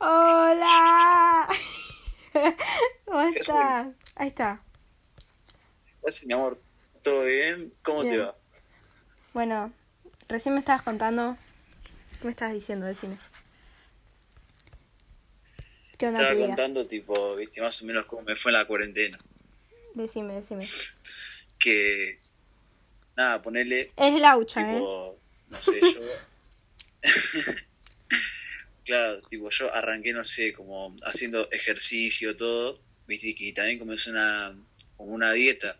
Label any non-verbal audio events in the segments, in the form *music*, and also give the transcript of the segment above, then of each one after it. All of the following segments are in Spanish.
Hola. *laughs* ¿Cómo estás? Ahí está. Gracias, mi amor. ¿Todo bien? ¿Cómo te va? Bueno, recién me estabas contando. ¿Qué me estabas diciendo? Decime. ¿Qué onda Estaba contando, tipo, viste, más o menos cómo me fue en la cuarentena. Decime, decime. Que, nada, ponerle, Es laucha, ¿eh? tipo, no sé, yo... *laughs* *laughs* claro, tipo, yo arranqué, no sé, como haciendo ejercicio, todo, viste, y también comencé una, como una dieta.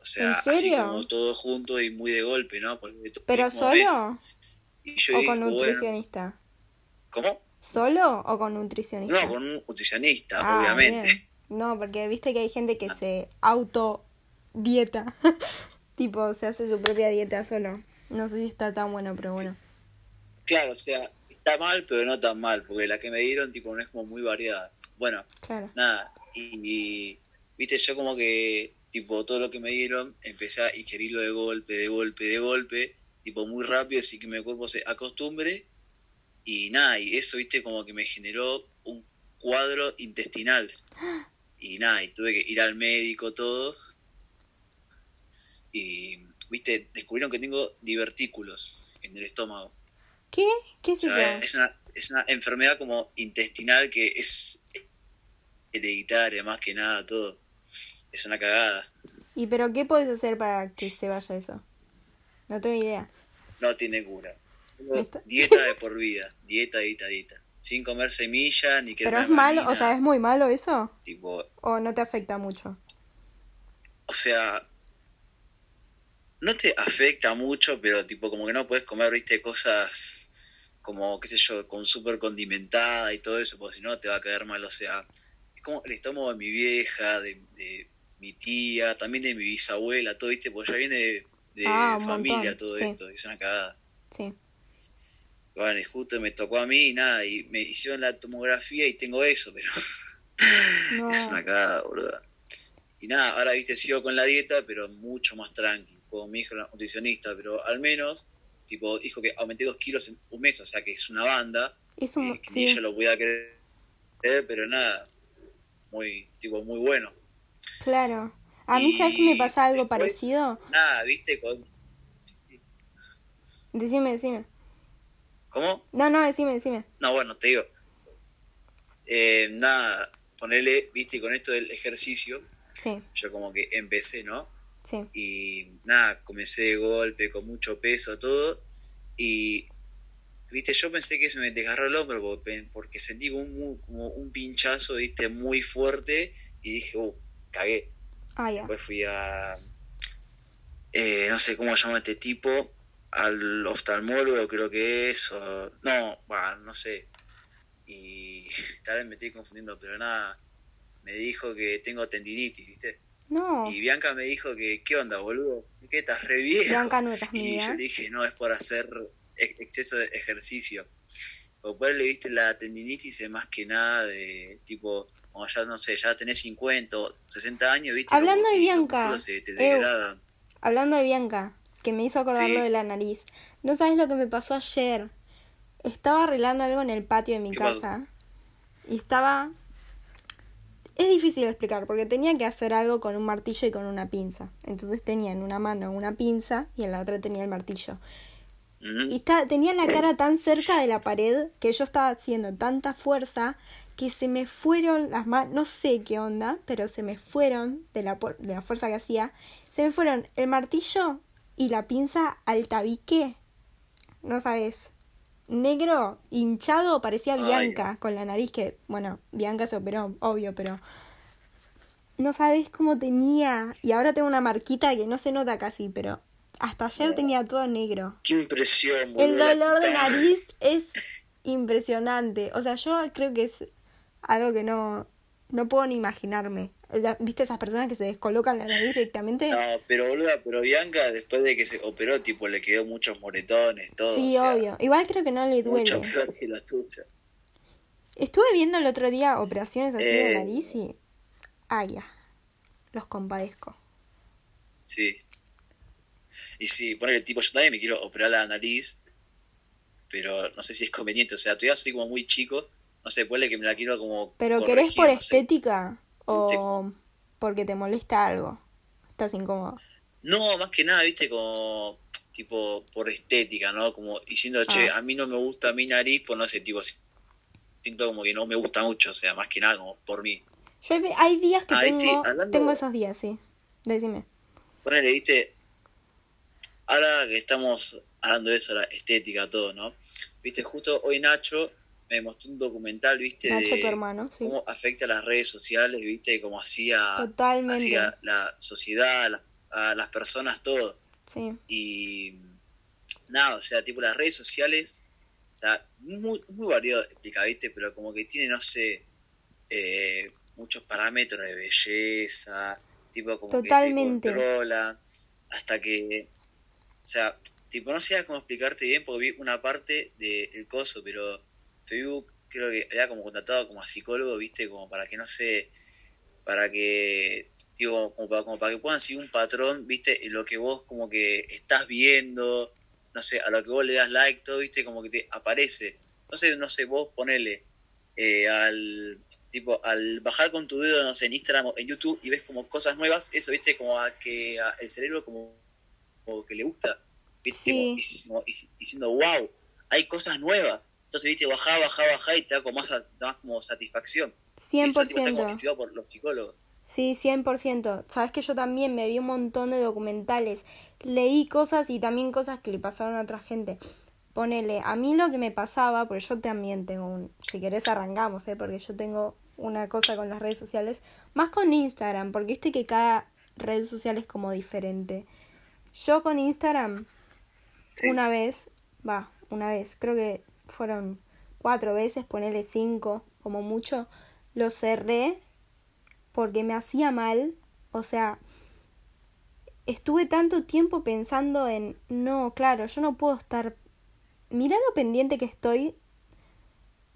O sea, ¿En así serio? como todo junto y muy de golpe, ¿no? ¿Pero solo Y yo o con bueno, nutricionista? ¿cómo? ¿Solo o con nutricionista? No, con un nutricionista, Ah, obviamente. bien. No, porque viste que hay gente que se auto dieta. *laughs* tipo, se hace su propia dieta solo. No sé si está tan bueno, pero bueno. Claro, o sea, está mal, pero no tan mal, porque la que me dieron, tipo, no es como muy variada. Bueno, Claro. nada, y, y, viste, yo como que, tipo, todo lo que me dieron, empecé a ingerirlo de golpe, de golpe, de golpe, tipo, muy rápido, así que mi cuerpo se acostumbre, y nada, y eso, viste, como que me generó un cuadro intestinal. Y nada, y tuve que ir al médico, todo, y, viste, descubrieron que tengo divertículos en el estómago. ¿Qué? ¿Qué es eso? es una, es una enfermedad como intestinal que es hereditaria, más que nada, todo. Es una cagada. ¿Y pero qué puedes hacer para que se vaya eso? No tengo idea. No tiene cura. Solo *laughs* dieta de por vida. Dieta, dieta, dieta. Sin comer semilla, ni que ¿Pero es malo? O sea, ¿es muy malo eso? Tipo, ¿O no te afecta mucho? o sea, no te afecta mucho, pero tipo como que no puedes comer, viste, cosas como, qué sé yo, con súper condimentada y todo eso, porque si no te va a caer mal. O sea, es como el estómago de mi vieja, de, de mi tía, también de mi bisabuela, todo, viste, porque ya viene de, de Ah, familia montón, todo sí. esto, es una cagada. Sí. Bueno, y justo me tocó a mí y nada, y me hicieron la tomografía y tengo eso, pero No. *laughs* es una cagada, boludo. Y nada, ahora viste, sigo con la dieta, pero mucho más tranqui. Como mi hijo, la nutricionista, pero al menos, tipo, dijo que aumenté dos kilos en un mes, o sea que es una banda, Es que, un... que ni Sí, ella lo podía creer, pero nada, muy, tipo, muy bueno. claro. A mí, ¿sabes que me pasa algo después, parecido? Nada, viste, con... Decime, decime. ¿Cómo? No, no, decime, decime. No, bueno, te digo. Eh, nada, ponerle, viste, con esto del ejercicio, Sí, yo como que empecé, ¿no? sí. y nada, comencé de golpe, con mucho peso, todo, y, viste, yo pensé que se me desgarró el hombro porque, porque sentí como un, como un pinchazo, viste, muy fuerte, y dije, uh, cagué. Ah, ya. Después fui a, eh, no sé cómo se llama este tipo, al oftalmólogo creo que es, o, no, bah, no sé, y *laughs* tal vez me estoy confundiendo, pero nada, me dijo que tengo tendinitis, viste. No. Y Bianca me dijo que, ¿qué onda, boludo? ¿Qué estás re viejo? Bianca no eras *laughs* Y yo le dije, no, es por hacer ex- exceso de ejercicio. O por le viste la tendinitis es más que nada de tipo, como ya no sé, ya tenés 50 o 60 años, viste. Hablando de Bianca, se te degradan. Hablando de Bianca, que me hizo acordar Sí. de la nariz. No sabes lo que me pasó ayer. Estaba arreglando algo en el patio de mi casa. Y estaba... Es difícil de explicar porque tenía que hacer algo con un martillo y con una pinza. Entonces tenía en una mano una pinza y en la otra tenía el martillo. Y está- tenía la cara tan cerca de la pared que yo estaba haciendo tanta fuerza que se me fueron las manos, no sé qué onda, pero se me fueron de la, de la fuerza que hacía, se me fueron el martillo y la pinza al tabique, no sabes, negro, hinchado, parecía Ay. Bianca con la nariz que, bueno, Bianca se operó, obvio, pero no sabes cómo tenía, y ahora tengo una marquita que no se nota casi, pero hasta ayer tenía todo negro. Qué impresión. El dolor de nariz es impresionante. O sea, yo creo que es algo que no, no puedo ni imaginarme. La- ¿Viste esas personas que se descolocan la nariz directamente? No, pero boluda, pero Bianca después de que se operó, tipo, le quedó muchos moretones, todo. sí, o sea, obvio. Igual creo que no le duele. Mucho peor que la tuya. Estuve viendo el otro día operaciones así de Eh. nariz y... Ay, ya. Los compadezco. Sí. Y sí, ponele tipo, yo también me quiero operar la nariz, pero no sé si es conveniente. O sea, todavía soy como muy chico no sé, puede que me la quiero como. ¿Pero querés por estética o porque te molesta algo? ¿Estás incómodo? No, más que nada, viste, como tipo por estética, ¿no? Como diciendo, che, ah. a mí no me gusta mi nariz, pues no sé, tipo, siento como que no me gusta mucho, o sea, más que nada como por mí. Yo hay días que ah, tengo, tengo esos días, sí. Decime. Ponele, viste, ahora que estamos hablando de eso, la estética, todo, ¿no? Viste, justo hoy Nacho me mostró un documental, viste, Nacho, tu hermano, sí. cómo afecta a las redes sociales, viste, cómo hacía, hacía la sociedad, a las personas, todo. Sí. Y nada, o sea, tipo las redes sociales, o sea, muy, muy variado explica, viste, pero como que tiene, no sé, eh, muchos parámetros de belleza, tipo como que te controla, hasta que, o sea, tipo no sé cómo explicarte bien porque vi una parte del coso, pero Facebook creo que había como contratado como a psicólogo, viste, como para que no sé, para que, digo, como para, como para que puedan seguir un patrón, viste, en lo que vos como que estás viendo, no sé, a lo que vos le das like, todo, viste, como que te aparece. No sé, no sé, vos ponele eh, al tipo al bajar con tu dedo no sé, en Instagram o en YouTube y ves como cosas nuevas, eso, viste, como a que el cerebro como, que le gusta, viste, y, diciendo, wow, hay cosas nuevas. Entonces, viste, baja, baja, baja y te da como más, más como satisfacción. 100%. Eso está como estudiado por los psicólogos. Sí, 100%. Sabes que yo también me vi un montón de documentales, leí cosas y también cosas que le pasaron a otra gente. Ponele, a mí lo que me pasaba, porque yo también tengo un, si querés arrancamos, ¿eh? porque yo tengo una cosa con las redes sociales, más con Instagram, porque este que cada red social es como diferente. Yo con Instagram, una vez, va, una vez, creo que fueron cuatro veces, ponele cinco como mucho, lo cerré porque me hacía mal, o sea, estuve tanto tiempo pensando en, no, claro, yo no puedo estar, mira lo pendiente que estoy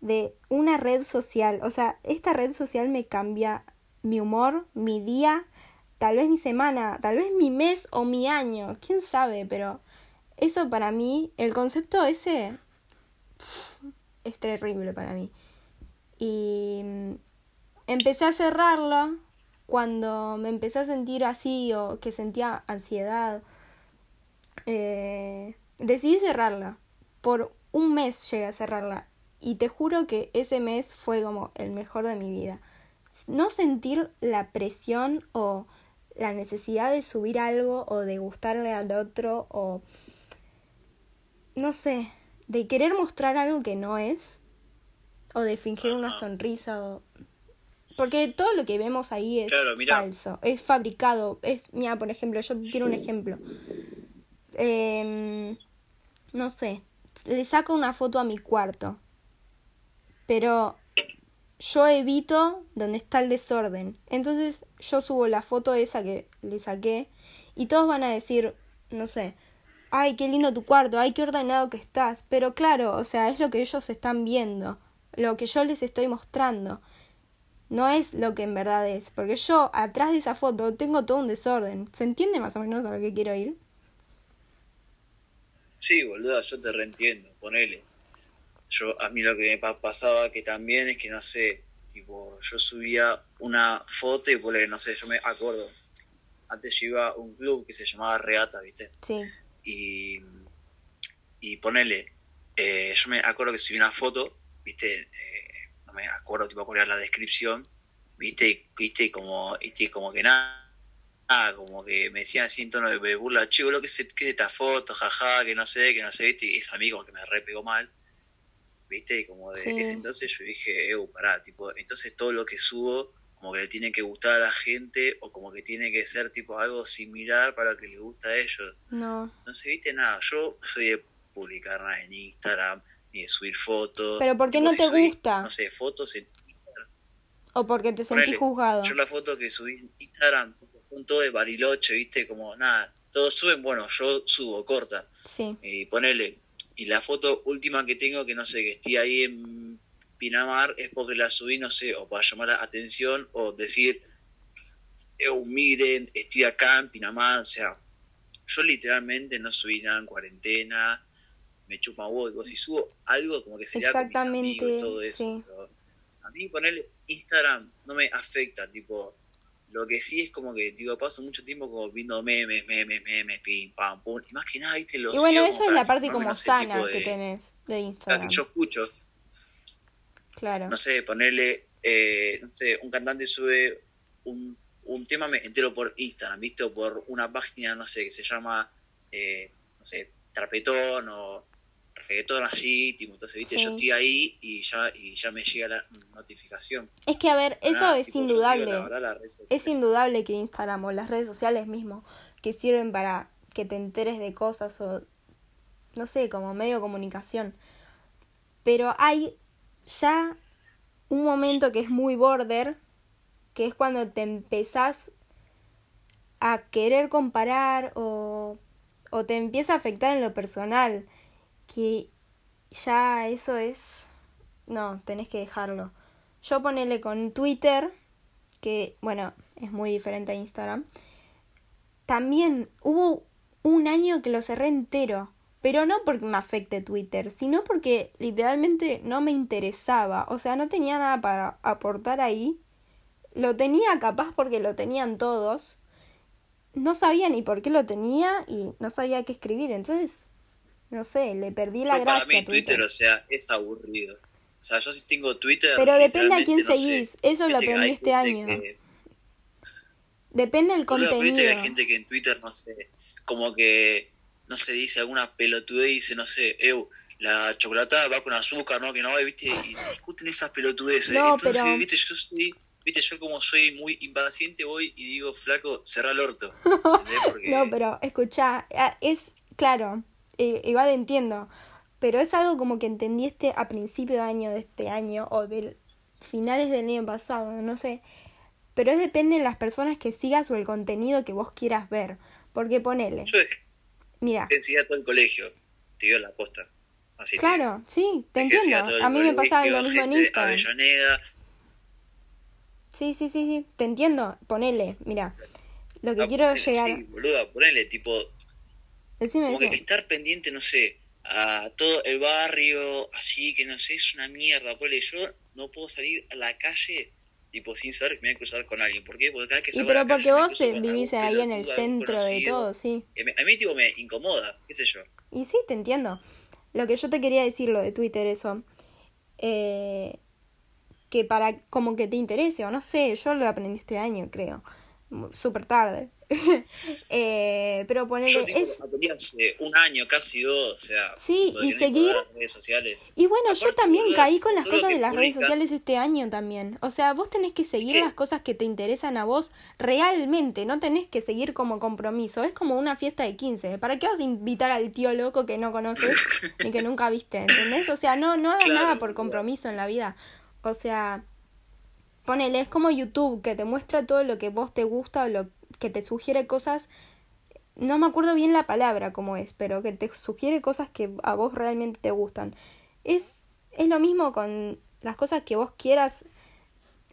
de una red social. O sea, esta red social me cambia mi humor, mi día, tal vez mi semana, tal vez mi mes o mi año, quién sabe, pero eso para mí, el concepto ese es terrible para mí. Y mm, empecé a cerrarlo cuando me empecé a sentir así o que sentía ansiedad. Eh, decidí cerrarla. Por un mes llegué a cerrarla y te juro que ese mes fue como el mejor de mi vida. No sentir la presión o la necesidad de subir algo o de gustarle al otro o no sé, de querer mostrar algo que no es o de fingir una sonrisa o porque todo lo que vemos ahí es falso, es fabricado, es mira, por ejemplo, yo quiero un ejemplo. Eh, no sé, le saco una foto a mi cuarto pero yo evito donde está el desorden. Entonces yo subo la foto esa que le saqué y todos van a decir, no sé, ay, qué lindo tu cuarto, ay, qué ordenado que estás. Pero claro, o sea, es lo que ellos están viendo, lo que yo les estoy mostrando. No es lo que en verdad es, porque yo atrás de esa foto tengo todo un desorden. ¿Se entiende más o menos a lo que quiero ir? Sí, boludo, yo te reentiendo, ponele yo a mí lo que me pasaba que también es que no sé tipo yo subía una foto y pues no sé yo me acuerdo antes yo iba a un club que se llamaba Reata viste sí y y ponele eh, yo me acuerdo que subí una foto viste eh, no me acuerdo tipo cuál era la descripción viste y, viste como viste como que nada Ah, como que me decían así en tono de burla, chico, lo que es, que es esta foto, jaja, que no sé, que no sé, viste, y es amigo que me re pegó mal. ¿viste? Y como de ese entonces yo dije, eh, pará, tipo, entonces todo lo que subo como que le tiene que gustar a la gente o como que tiene que ser tipo algo similar para que les guste a ellos. No. No se viste nada, yo soy de publicar nada en Instagram, ni de subir fotos. Pero ¿por qué no te gusta? No sé, fotos en Instagram. O porque te sentí juzgado. Yo la foto que subí en Instagram son todo de bariloche, viste, como nada, todos suben, bueno, yo subo corta. Sí. Y ponele, y la foto última que tengo, que no sé, que estoy ahí en Pinamar, es porque la subí, no sé, o para llamar la atención, o decir, eh, miren, estoy acá en Pinamar, o sea, yo literalmente no subí nada en cuarentena, me chupa huevo, si subo algo como que sería Exactamente, con mis amigos y todo eso, a mí ponerle Instagram no me afecta, tipo, lo que sí es como que, digo, paso mucho tiempo como viendo memes, memes, memes, pim, pam, pum, y más que nada, viste, los Y bueno, eso es la parte como sana que tenés de Instagram. que yo escucho. Claro. No sé, ponerle, eh, no sé, un cantante sube un, un tema entero por Instagram, ¿viste? O por una página, no sé, que se llama, eh, no sé, Trapetón o reggaetón así, tipo, entonces, viste, yo estoy ahí y ya, y ya me llega la notificación. Es que, a ver, eso es indudable. es indudable que Instagram o las redes sociales mismo, que sirven para que te enteres de cosas o, no sé, como medio de comunicación. Pero hay ya un momento que es muy border, que es cuando te empezás a querer comparar o, o te empieza a afectar en lo personal que ya eso es... No, tenés que dejarlo. Yo ponele con Twitter, que bueno, es muy diferente a Instagram. También hubo un año que lo cerré entero. Pero no porque me afecte Twitter, sino porque literalmente no me interesaba. O sea, no tenía nada para aportar ahí. Lo tenía capaz porque lo tenían todos. No sabía ni por qué lo tenía y no sabía qué escribir. Entonces no sé, le perdí la gracia. Para mí Twitter. o sea, es aburrido. O sea, yo sí tengo Twitter. Pero depende a quién seguís. Eso lo aprendí este año. Depende del contenido. Que hay gente que en Twitter, no sé, como que, no se dice alguna pelotudez dice, no sé, eu, la chocolatada va con azúcar, ¿no? Que no, viste, y discuten esas pelotudeces. No, Entonces, viste, yo soy, viste, yo como soy muy impaciente voy y digo, flaco, cerra el orto. *laughs* No, pero escucha, es, claro, igual entiendo, pero es algo como que entendí este a principio de año de este año o de finales del año pasado, no sé. Pero es depende de las personas que sigas o el contenido que vos quieras ver. Porque ponele. Yo Mira. todo el colegio. Te dio la posta. Así claro, sí, te entiendo. A mí me pasaba lo mismo en Instagram. Sí, sí, sí, sí. Te entiendo. Ponele, mira. Lo que quiero llegar. Sí, boluda, ponele, tipo, como que estar pendiente, no sé, a todo el barrio, así que no sé, es una mierda. Ponle, yo no puedo salir a la calle tipo sin saber que me voy a cruzar con alguien. ¿Por qué? Porque cada que salgo pero porque vos vivís ahí en el centro de todo, sí. A mí, tipo, me incomoda, qué sé yo. Y sí, te entiendo. Lo que yo te quería decir, lo de Twitter, eso. Eh, que para como que te interese, o no sé, yo lo aprendí este año, creo. Súper tarde. *laughs* eh, pero ponerle es un año casi dos o sea sí y seguir redes sociales. Y bueno yo también caí con las cosas de las redes sociales este año también. O sea vos tenés que seguir las cosas que te interesan a vos realmente no tenés que seguir como compromiso. Es como una fiesta de 15 para qué vas a invitar al tío loco que no conoces *laughs* ni que nunca viste ¿entendés? o sea no no hagas nada por compromiso en la vida. O sea ponele es como YouTube que te muestra todo lo que vos te gusta o lo que te sugiere cosas, no me acuerdo bien la palabra como es, pero que te sugiere cosas que a vos realmente te gustan. Es, es lo mismo con las cosas que vos quieras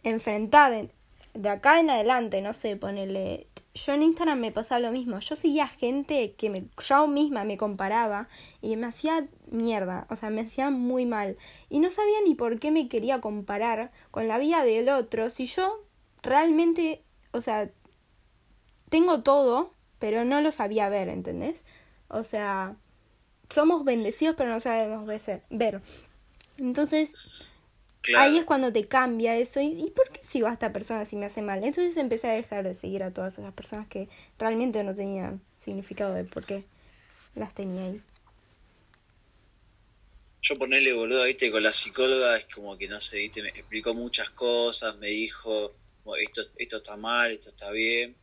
enfrentar de acá en adelante, no sé, ponele... Yo en Instagram me pasaba lo mismo. Yo seguía gente que me, yo misma me comparaba y me hacía mierda, o sea, me hacía muy mal. Y no sabía ni por qué me quería comparar con la vida del otro si yo realmente, o sea, tengo todo, pero no lo sabía ver, ¿entendés? O sea, somos bendecidos, pero no sabemos ver. Entonces, ahí es cuando te cambia eso. ¿Y, ¿Y por qué sigo a esta persona si me hace mal? Entonces empecé a dejar de seguir a todas esas personas que realmente no tenían significado de por qué las tenía ahí. Yo ponerle boludo, viste, con la psicóloga es como que no sé, viste, me explicó muchas cosas, me dijo, esto, esto está mal, esto está bien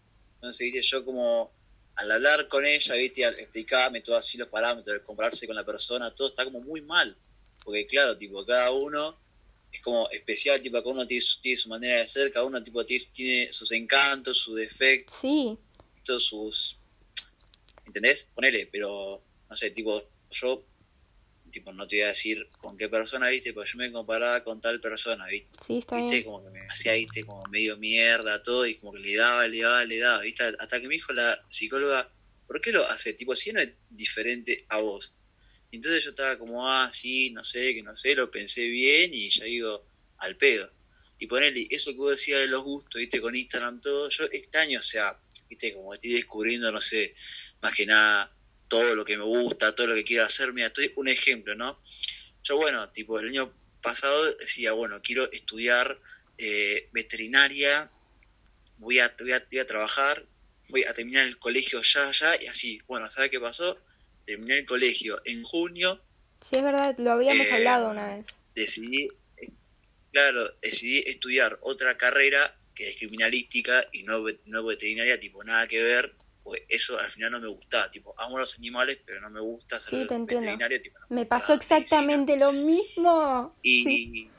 entonces, viste, yo como al hablar con ella, viste, al explicarme todo así los parámetros, al compararse con la persona, todo está como muy mal. Porque claro, tipo, cada uno es como especial, tipo, cada uno tiene su, manera de ser, cada uno tipo tiene, sus encantos, sus defectos, sí. sus... ¿Entendés? Ponele, pero, no sé, tipo, yo tipo, no te voy a decir con qué persona, viste, porque yo me comparaba con tal persona, viste. Sí, está ¿Viste? Como que me hacía, viste, como medio mierda, todo, y como que le daba, le daba, le daba, viste, hasta que me dijo la psicóloga, ¿por qué lo hace? Tipo, si no es diferente a vos. Entonces yo estaba como, ah, sí, no sé, que no sé, lo pensé bien y ya digo, al pedo. Y ponerle eso que vos decías de los gustos, viste, con Instagram, todo. Yo este año, o sea, viste, como estoy descubriendo, no sé, más que nada, todo lo que me gusta, todo lo que quiero hacer. Mira, estoy un ejemplo, ¿no? Yo, bueno, tipo, el año pasado decía, bueno, quiero estudiar eh, veterinaria, voy a, voy, a, voy a trabajar, voy a terminar el colegio ya, ya, y así. Bueno, ¿sabes qué pasó? Terminé el colegio en junio. Sí, es verdad, lo habíamos Eh, hablado una vez. Decidí, claro, decidí estudiar otra carrera que es criminalística y no, no veterinaria, tipo, nada que ver. Pues eso al final no me gustaba, tipo, amo los animales, pero no me gusta ser Sí, te entiendo. veterinario. Tipo, no Me gusta pasó medicina. exactamente lo mismo. Y, Sí.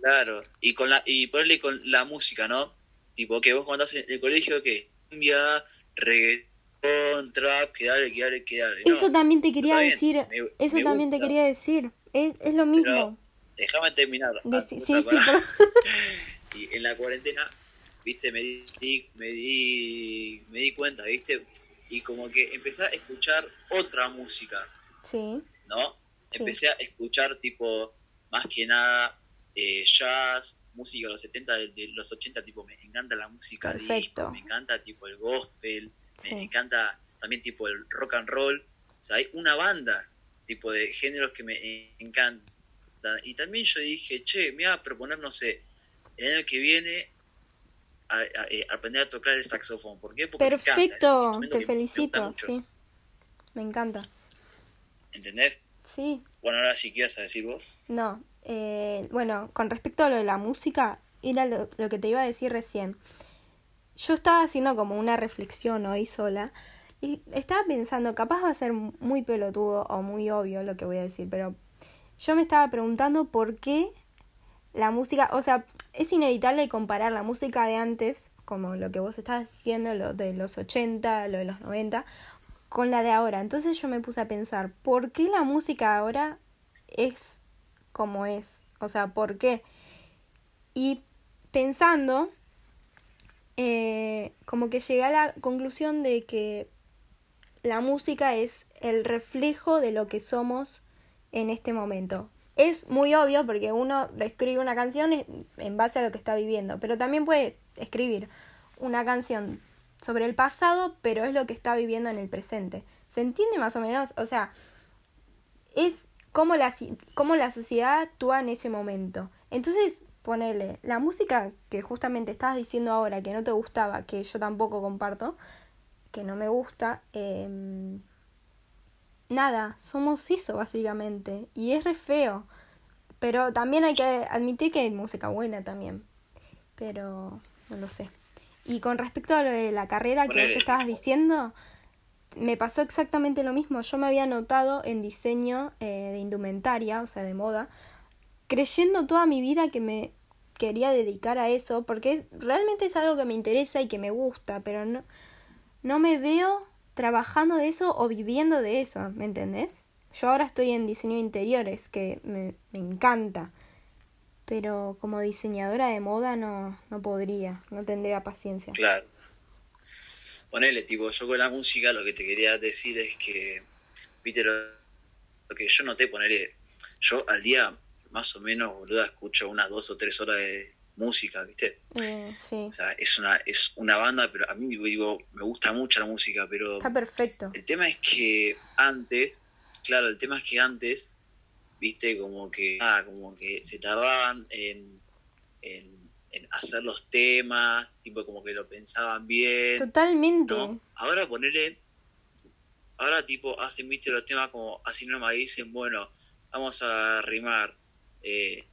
claro, y con la, y ponerle con la música, ¿no? Tipo, que vos cuando estás en el colegio, que cumbia, reggaetón, trap, que dale, que dale, que dale. No, Eso también te quería decir. me- Eso me también te quería decir. Es, es lo mismo. Déjame terminar. Sí, sí, *laughs* Y en la cuarentena, viste, me di, me di, me di cuenta, viste, y como que empecé a escuchar otra música, sí. ¿no? Empecé a escuchar tipo, más que nada, eh, jazz, música de los 70, de, de los 80, tipo, me encanta la música Perfecto. disco, me encanta tipo el gospel, Sí. me encanta también tipo el rock and roll, o sea, hay una banda tipo de géneros que me encantan. Y también yo dije, che, me voy a proponer, no sé, el año que viene a, a- eh, aprender a tocar el saxofón. ¿Por qué? Porque me Perfecto, te me felicito. mucho, Sí. Me encanta. ¿Entendés? Sí. Bueno, ahora sí, ¿qué ibas a decir vos? No, eh, bueno, con respecto a lo de la música, era lo, lo que te iba a decir recién. Yo estaba haciendo como una reflexión hoy sola y estaba pensando, capaz va a ser muy pelotudo o muy obvio lo que voy a decir, pero yo me estaba preguntando por qué la música, o sea, es inevitable comparar la música de antes, como lo que vos estás haciendo, lo de los 80, lo de los 90, con la de ahora. Entonces yo me puse a pensar, ¿por qué la música ahora es como es? O sea, ¿por qué? Y pensando, eh, como que llegué a la conclusión de que la música es el reflejo de lo que somos en este momento. Es muy obvio porque uno escribe una canción en- base a lo que está viviendo, pero también puede escribir una canción sobre el pasado, pero es lo que está viviendo en el presente. ¿Se entiende más o menos? O sea, es cómo la, cómo la sociedad actúa en ese momento. Entonces, ponele, la música que justamente estabas diciendo ahora que no te gustaba, que yo tampoco comparto, que no me gusta, em, nada, somos eso básicamente. Y es re feo. Pero también hay que admitir que hay música buena también. Pero no lo sé. Y con respecto a lo de la carrera que vos estabas diciendo, me pasó exactamente lo mismo. Yo me había notado en diseño eh, de indumentaria, o sea, de moda, creyendo toda mi vida que me quería dedicar a eso, porque realmente es algo que me interesa y que me gusta, pero no, no me veo trabajando de eso o viviendo de eso, ¿me entendés? Yo ahora estoy en diseño de interiores, que me, me encanta, pero como diseñadora de moda no, no podría, no tendría paciencia. Claro. Ponele, tipo, yo con la música lo que te quería decir es que, viste, lo, que yo noté, ponele, yo al día más o menos, boluda, escucho unas dos o tres horas de música, viste. Eh, sí, O sea, es una, es una banda, pero a mí, digo, me gusta mucho la música, pero está perfecto. el tema es que antes, claro, el tema es que antes, viste, como que, ah, como que se tardaban en, en, en hacer los temas, tipo como que lo pensaban bien, Totalmente. ¿no? Ahora ponerle, ahora tipo hacen, viste, los temas como así nomás dicen, bueno, vamos a rimar eh,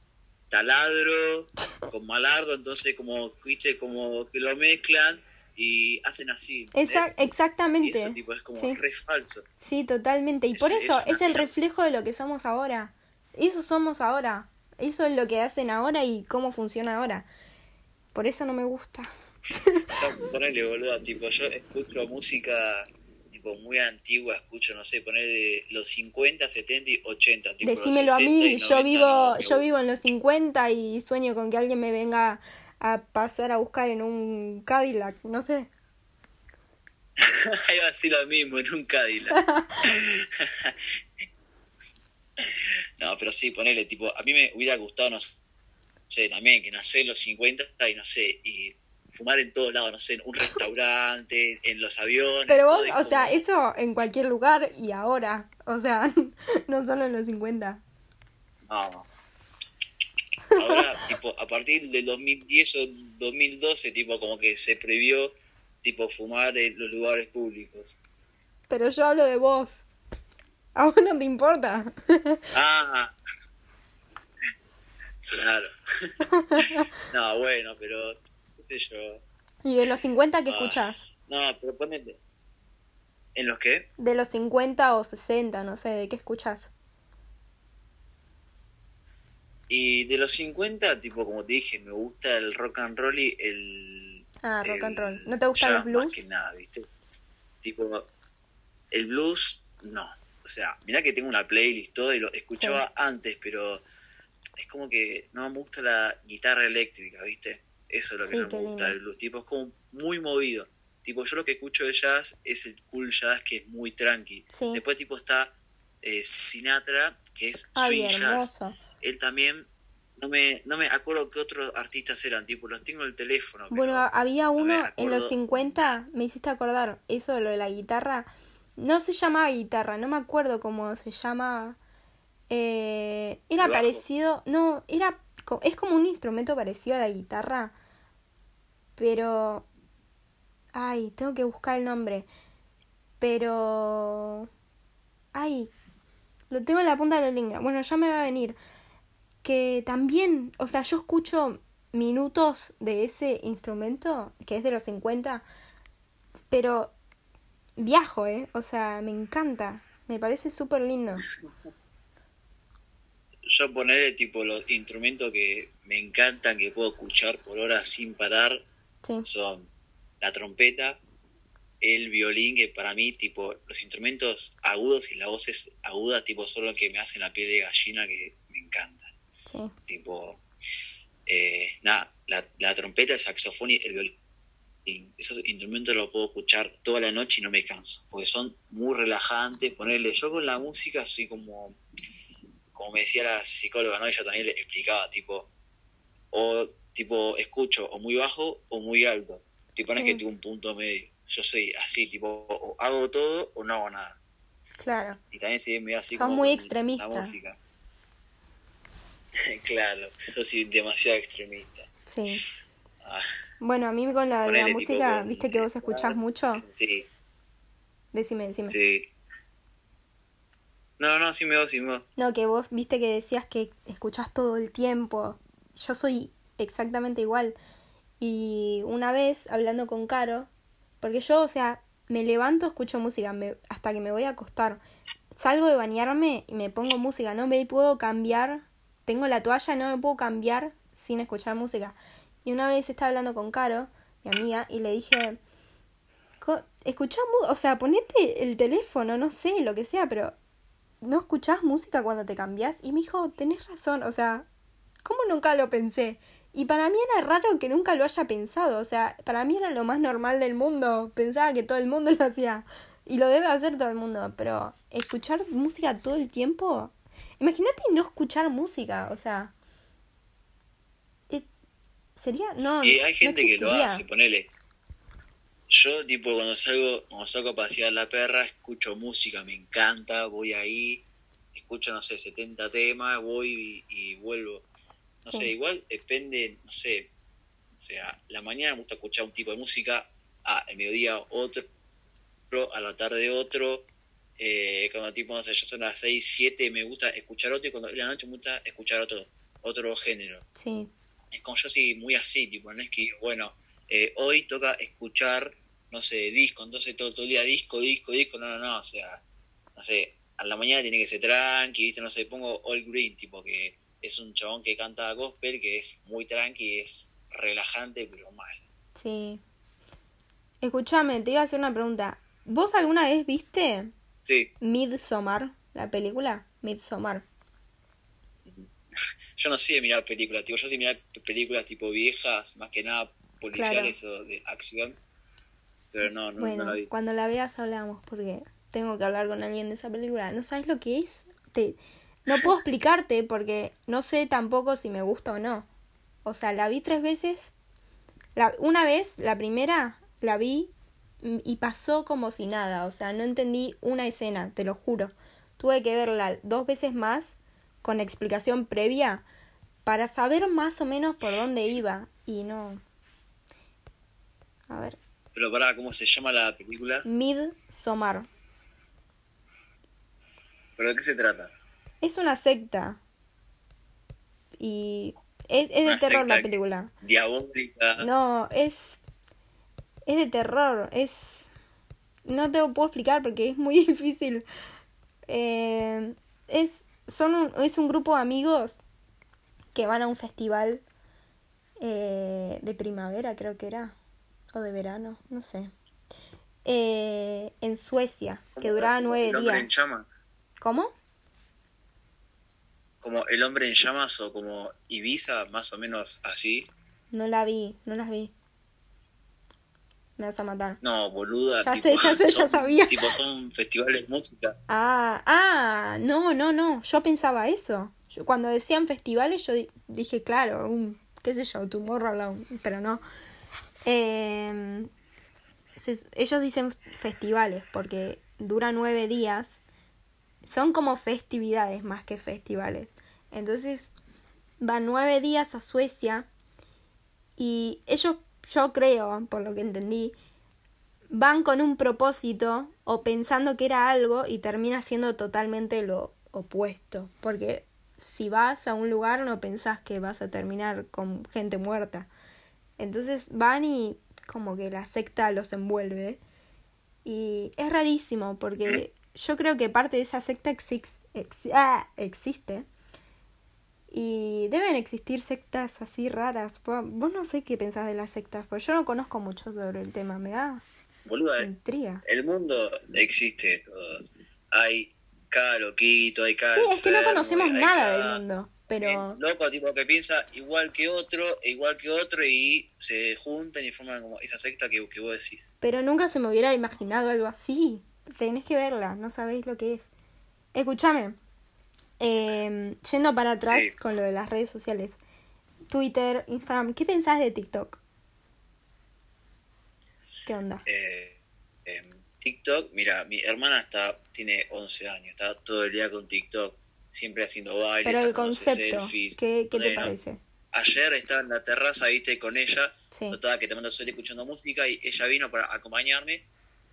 taladro *laughs* con malardo, entonces como, viste, como que lo mezclan y hacen así. Exactamente. eso tipo es como Sí. re falso. Sí, totalmente. Y por Es- eso es el reflejo de lo que somos ahora. Eso somos ahora. Eso es lo que hacen ahora y cómo funciona ahora. Por eso no me gusta. O sea, *laughs* ponele, boludo, tipo, yo escucho música tipo muy antigua, escucho, no sé, poner de los 50, 70 y 80. Tipo, los Decímelo a 60 mí, y yo 90 vivo, no yo vivo en los 50 y sueño con que alguien me venga a pasar a buscar en un Cadillac, no sé. *laughs* Iba a decir lo mismo en un Cadillac. *laughs* no, pero sí, ponele, tipo, a mí me hubiera gustado, no sé, sé, también que nací en los 50 y no sé, y fumar en todos lados, no sé, en un restaurante, en los aviones. Pero vos, o sea, eso en cualquier lugar y ahora. O sea, *laughs* no solo en los 50. No. Ahora, tipo, a partir del 2010 o 2012, tipo, como que se prohibió, tipo, fumar en los lugares públicos. Pero yo hablo de vos. A vos no te importa. Ah. Claro. *laughs* no, bueno, pero, sé yo. ¿Y de los 50 qué Ah, escuchás? No, pero ponete. ¿En los qué? De los 50 o 60, no sé, ¿de qué escuchás? Y de los 50, tipo, como te dije, me gusta el rock and roll y el... Ah, rock el and roll. ¿No te gustan los blues? Más que nada, ¿viste? Tipo, el blues, no. O sea, mirá que tengo una playlist todo y lo escuchaba antes, pero es como que no me gusta la guitarra eléctrica, ¿viste? Eso es lo que Sí, no me gusta del blues. Tipo, es como muy movido. Tipo, yo lo que escucho de jazz es el cool jazz que es muy tranqui. Sí. Después, tipo, está eh, Sinatra, que es Ay, swing jazz él también no me no me acuerdo qué otros artistas eran tipo los tengo en el teléfono Bueno, había uno en los acuerdo. 50, me hiciste acordar, eso de lo de la guitarra. No se llamaba guitarra, no me acuerdo cómo se llama. Eh, era parecido, no, era es como un instrumento parecido a la guitarra, pero ay, tengo que buscar el nombre. Pero ay, lo tengo en la punta de la lengua. Bueno, ya me va a venir que también, o sea, yo escucho minutos de ese instrumento, que es de los 50, pero viajo, ¿eh? O sea, me encanta, me parece súper lindo. *laughs* yo ponerle tipo los instrumentos que me encantan que puedo escuchar por horas sin parar Sí, son la trompeta el violín que para mí tipo los instrumentos agudos y las voces agudas tipo son lo que me hacen la piel de gallina que me encanta sí, tipo eh, nada la, la trompeta el saxofón y el violín esos instrumentos los puedo escuchar toda la noche y no me canso porque son muy relajantes. Ponerle yo con la música soy como como me decía la psicóloga no ella también le explicaba tipo o tipo escucho o muy bajo o muy alto tipo no es que tengo un punto medio yo soy así tipo o hago todo o no hago nada claro. y también así Sos como muy extremista. la música *laughs* claro yo soy demasiado extremista Sí. *laughs* Ah, Bueno, a mí con la, la tipo, música, viste que vos escuchás mucho. sí Decime, decime. sí no no voy sí me voy No, que vos viste que decías que escuchás todo el tiempo. Yo soy exactamente igual. Y una vez hablando con Caro, porque yo, o sea, me levanto, escucho música hasta que me voy a acostar. Salgo de bañarme y me pongo música, no me puedo cambiar. Tengo la toalla, no me puedo cambiar sin escuchar música. Y una vez estaba hablando con Caro, mi amiga, y le dije, "Co- escuchá, o sea, ponete el teléfono, no sé, lo que sea, pero ¿no escuchás música cuando te cambias? Y me dijo, tenés razón, o sea, ¿cómo nunca lo pensé? Y para mí era raro que nunca lo haya pensado, o sea, para mí era lo más normal del mundo, pensaba que todo el mundo *laughs* lo hacía, y lo debe hacer todo el mundo, pero escuchar música todo el tiempo, imagínate no escuchar música, o sea, eh, sería, no, Y hay no gente que lo hace, ponele. Yo, tipo, cuando salgo, cuando salgo a pasear la perra, escucho música, me encanta, voy ahí, escucho, no sé, 70 temas, voy y, y vuelvo. No Sí. sé, igual depende, no sé, o sea, la mañana me gusta escuchar un tipo de música, a el mediodía otro, a la tarde otro, eh, cuando tipo, no sé, ya son las 6, 7, me gusta escuchar otro, y cuando la noche me gusta escuchar otro, otro género Sí, es como yo soy muy así, tipo, no es que, bueno, eh, hoy toca escuchar, no sé, disco, entonces todo, todo el día disco, disco, disco, no, no, no, o sea, no sé, a la mañana tiene que ser tranqui, ¿viste? no sé, pongo All Green, tipo, que es un chabón que canta gospel, que es muy tranqui, es relajante, pero mal. sí. Escúchame, te iba a hacer una pregunta. ¿Vos alguna vez viste Sí, Midsommar, la película? Midsommar. *laughs* yo no sé de mirar películas, tipo, yo sé mirar películas tipo viejas, más que nada policiales o de acción, pero no, no, Bueno, no la vi. cuando la veas hablamos porque tengo que hablar con alguien de esa película. ¿No sabes lo que es? Te... No puedo *laughs* explicarte porque no sé tampoco si me gusta o no. O sea, la vi tres veces. La, una vez, la primera, la vi y pasó como si nada. O sea, no entendí una escena, te lo juro. Tuve que verla dos veces más con explicación previa para saber más o menos por dónde iba. Y no. A ver. Pero para, ¿cómo se llama la película? Midsommar. ¿Pero de qué se trata? Es una secta. Y es, es de terror la película. Diabólica. No, es. Es de terror. Es. No te lo puedo explicar porque es muy *laughs* difícil. Eh, es. Son un, es un grupo de amigos que van a un festival eh, de primavera, creo que era. O de verano, no sé. Eh, en Suecia, que duraba nueve El hombre en días. llamas. ¿Cómo? Como El hombre en llamas o como Ibiza, más o menos así. No la vi, no las vi. Me vas a matar. No, boluda. Ya tipo, sé, ya *laughs* sé, ya son- sabía. Tipo, son festivales de música. Ah, ah, no, no, no. Yo pensaba eso. Yo, cuando decían festivales, yo di- dije, claro, un, qué sé yo, Tomorrowland, pero no. Eh, ellos dicen festivales porque dura nueve días. Son como festividades más que festivales. Entonces, van nueve días a Suecia y ellos, yo creo, por lo que entendí, van con un propósito o pensando que era algo y termina siendo totalmente lo opuesto. Porque si vas a un lugar no pensás que vas a terminar con gente muerta. Entonces van y como que la secta los envuelve. Y es rarísimo porque *clears throat* yo creo que parte de esa secta exis- ex- ah, existe. Y deben existir sectas así raras. Vos no sé qué pensás de las sectas, porque yo no conozco mucho sobre el tema. Me da Boluda, intriga. el mundo existe. Hay cada loquito, hay cada. Sí, es que no conocemos nada cada- del mundo, pero Eh, loco, tipo que piensa igual que otro, e igual que otro, y se juntan y forman como esa secta que, que vos decís. pero nunca se me hubiera imaginado algo así. Tenés que verla, no sabéis lo que es. Escúchame, eh, yendo para atrás Sí. con lo de las redes sociales, Twitter, Instagram, ¿qué pensás de TikTok? ¿Qué onda? Eh, em, TikTok, mira, mi hermana está tiene 11 años, está todo el día con TikTok, siempre haciendo bailes, Pero el concepto, selfies. ¿qué, qué te Bueno, parece? Ayer estaba en la terraza, viste, con ella, Sí. notaba que te mando suerte escuchando música y ella vino para acompañarme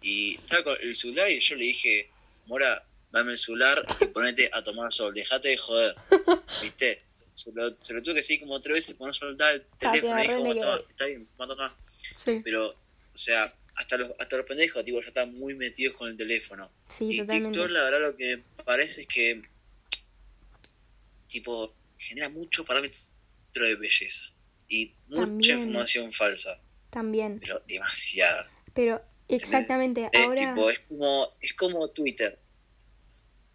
y estaba con el celular y yo le dije, Mora, dame el celular y ponete a tomar sol, dejate de joder, *laughs* viste, se, lo, se lo tuve que decir como tres veces, por no soltar el Ah, te teléfono y dijo, en el "Toma, que- está bien, manda, toma". Sí, pero, o sea, hasta los, hasta los pendejos, tipo, ya están muy metidos con el teléfono. sí, y totalmente. TikTok, la verdad, lo que me parece es que, tipo, genera mucho parámetro de belleza. Y mucha También. información falsa, También. pero demasiada. Pero exactamente, Es ahora... tipo, es como, es como Twitter.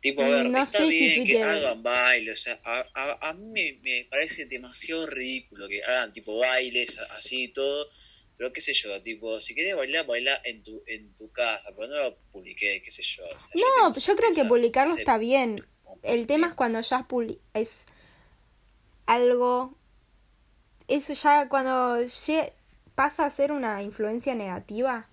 Tipo, a ver, no está si bien que hagan bailes, o sea, a, a, a mí me, me parece demasiado ridículo que hagan tipo bailes así y todo, pero qué sé yo, tipo, si querés bailar, baila en tu, en tu casa, pero no lo publiqué, qué sé yo. o sea, No, tengo yo creo que publicarlo está bien. El tema es cuando ya es algo eso ya cuando pasa a ser una influencia negativa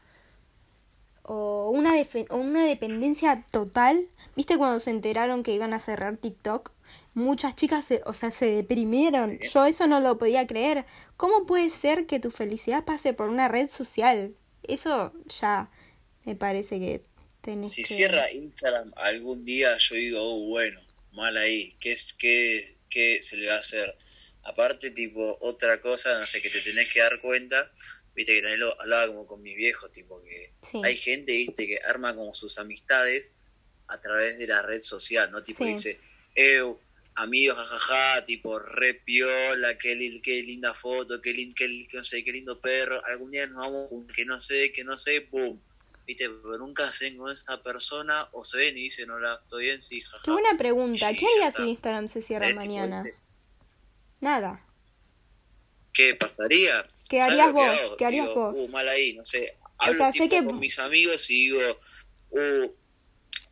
o una o una dependencia total. ¿Viste cuando se enteraron que iban a cerrar TikTok? Muchas chicas, se, o sea, se deprimieron. Yo eso no lo podía creer. ¿Cómo puede ser que tu felicidad pase por una red social? Eso ya me parece que tenés Si que... cierra Instagram algún día, yo digo, oh, bueno, mal ahí, ¿qué, es, qué, qué se le va a hacer? Aparte, tipo, otra cosa, no sé, que te tenés que dar cuenta, viste que también lo hablaba como con mis viejos, tipo, que Sí. hay gente, viste, que arma como sus amistades a través de la red social, ¿no? Tipo, Sí. dice, eu, amigos, jajaja, tipo, re piola, qué, li- qué linda foto, qué, lin, qué, qué no sé, qué lindo perro, algún día nos vamos, que no sé, que no sé, boom. Viste, pero nunca se con esa persona o se ven y dicen, hola, ¿estoy bien? Sí, jaja. Qué buena pregunta. Sí, ¿Qué harías si Instagram se cierra mañana? ¿viste? Nada. ¿Qué pasaría? ¿Qué ¿Sabes harías vos? hago? ¿Qué harías Digo, vos? Uh, mal ahí, no sé. Hablo sea, sé que- con mis amigos y digo, uh,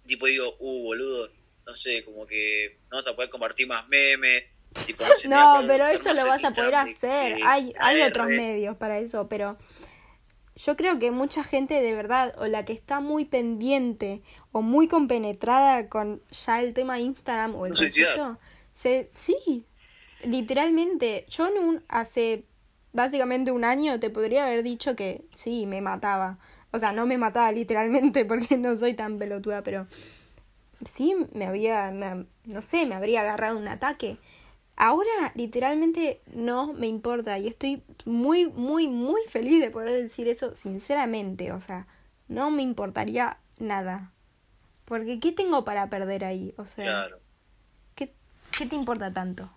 tipo digo, uh, boludo, no sé, como que no vas a poder compartir más memes, Tipo, no, *laughs* pero eso lo vas a poder hacer. Hay, hay otros medios para eso, pero yo creo que mucha gente de verdad, o la que está muy pendiente o muy compenetrada con ya el tema Instagram o el No se, sí, literalmente, yo en un, hace básicamente un año te podría haber dicho que sí, me mataba. O sea, no me mataba literalmente *laughs* porque no soy tan pelotuda, pero sí me había, me- no sé, me habría agarrado un ataque. Ahora literalmente no me importa y estoy muy, muy, muy feliz de poder decir eso sinceramente. O sea, no me importaría nada. Porque ¿qué tengo para perder ahí? O sea, Claro. ¿qué, qué te importa tanto?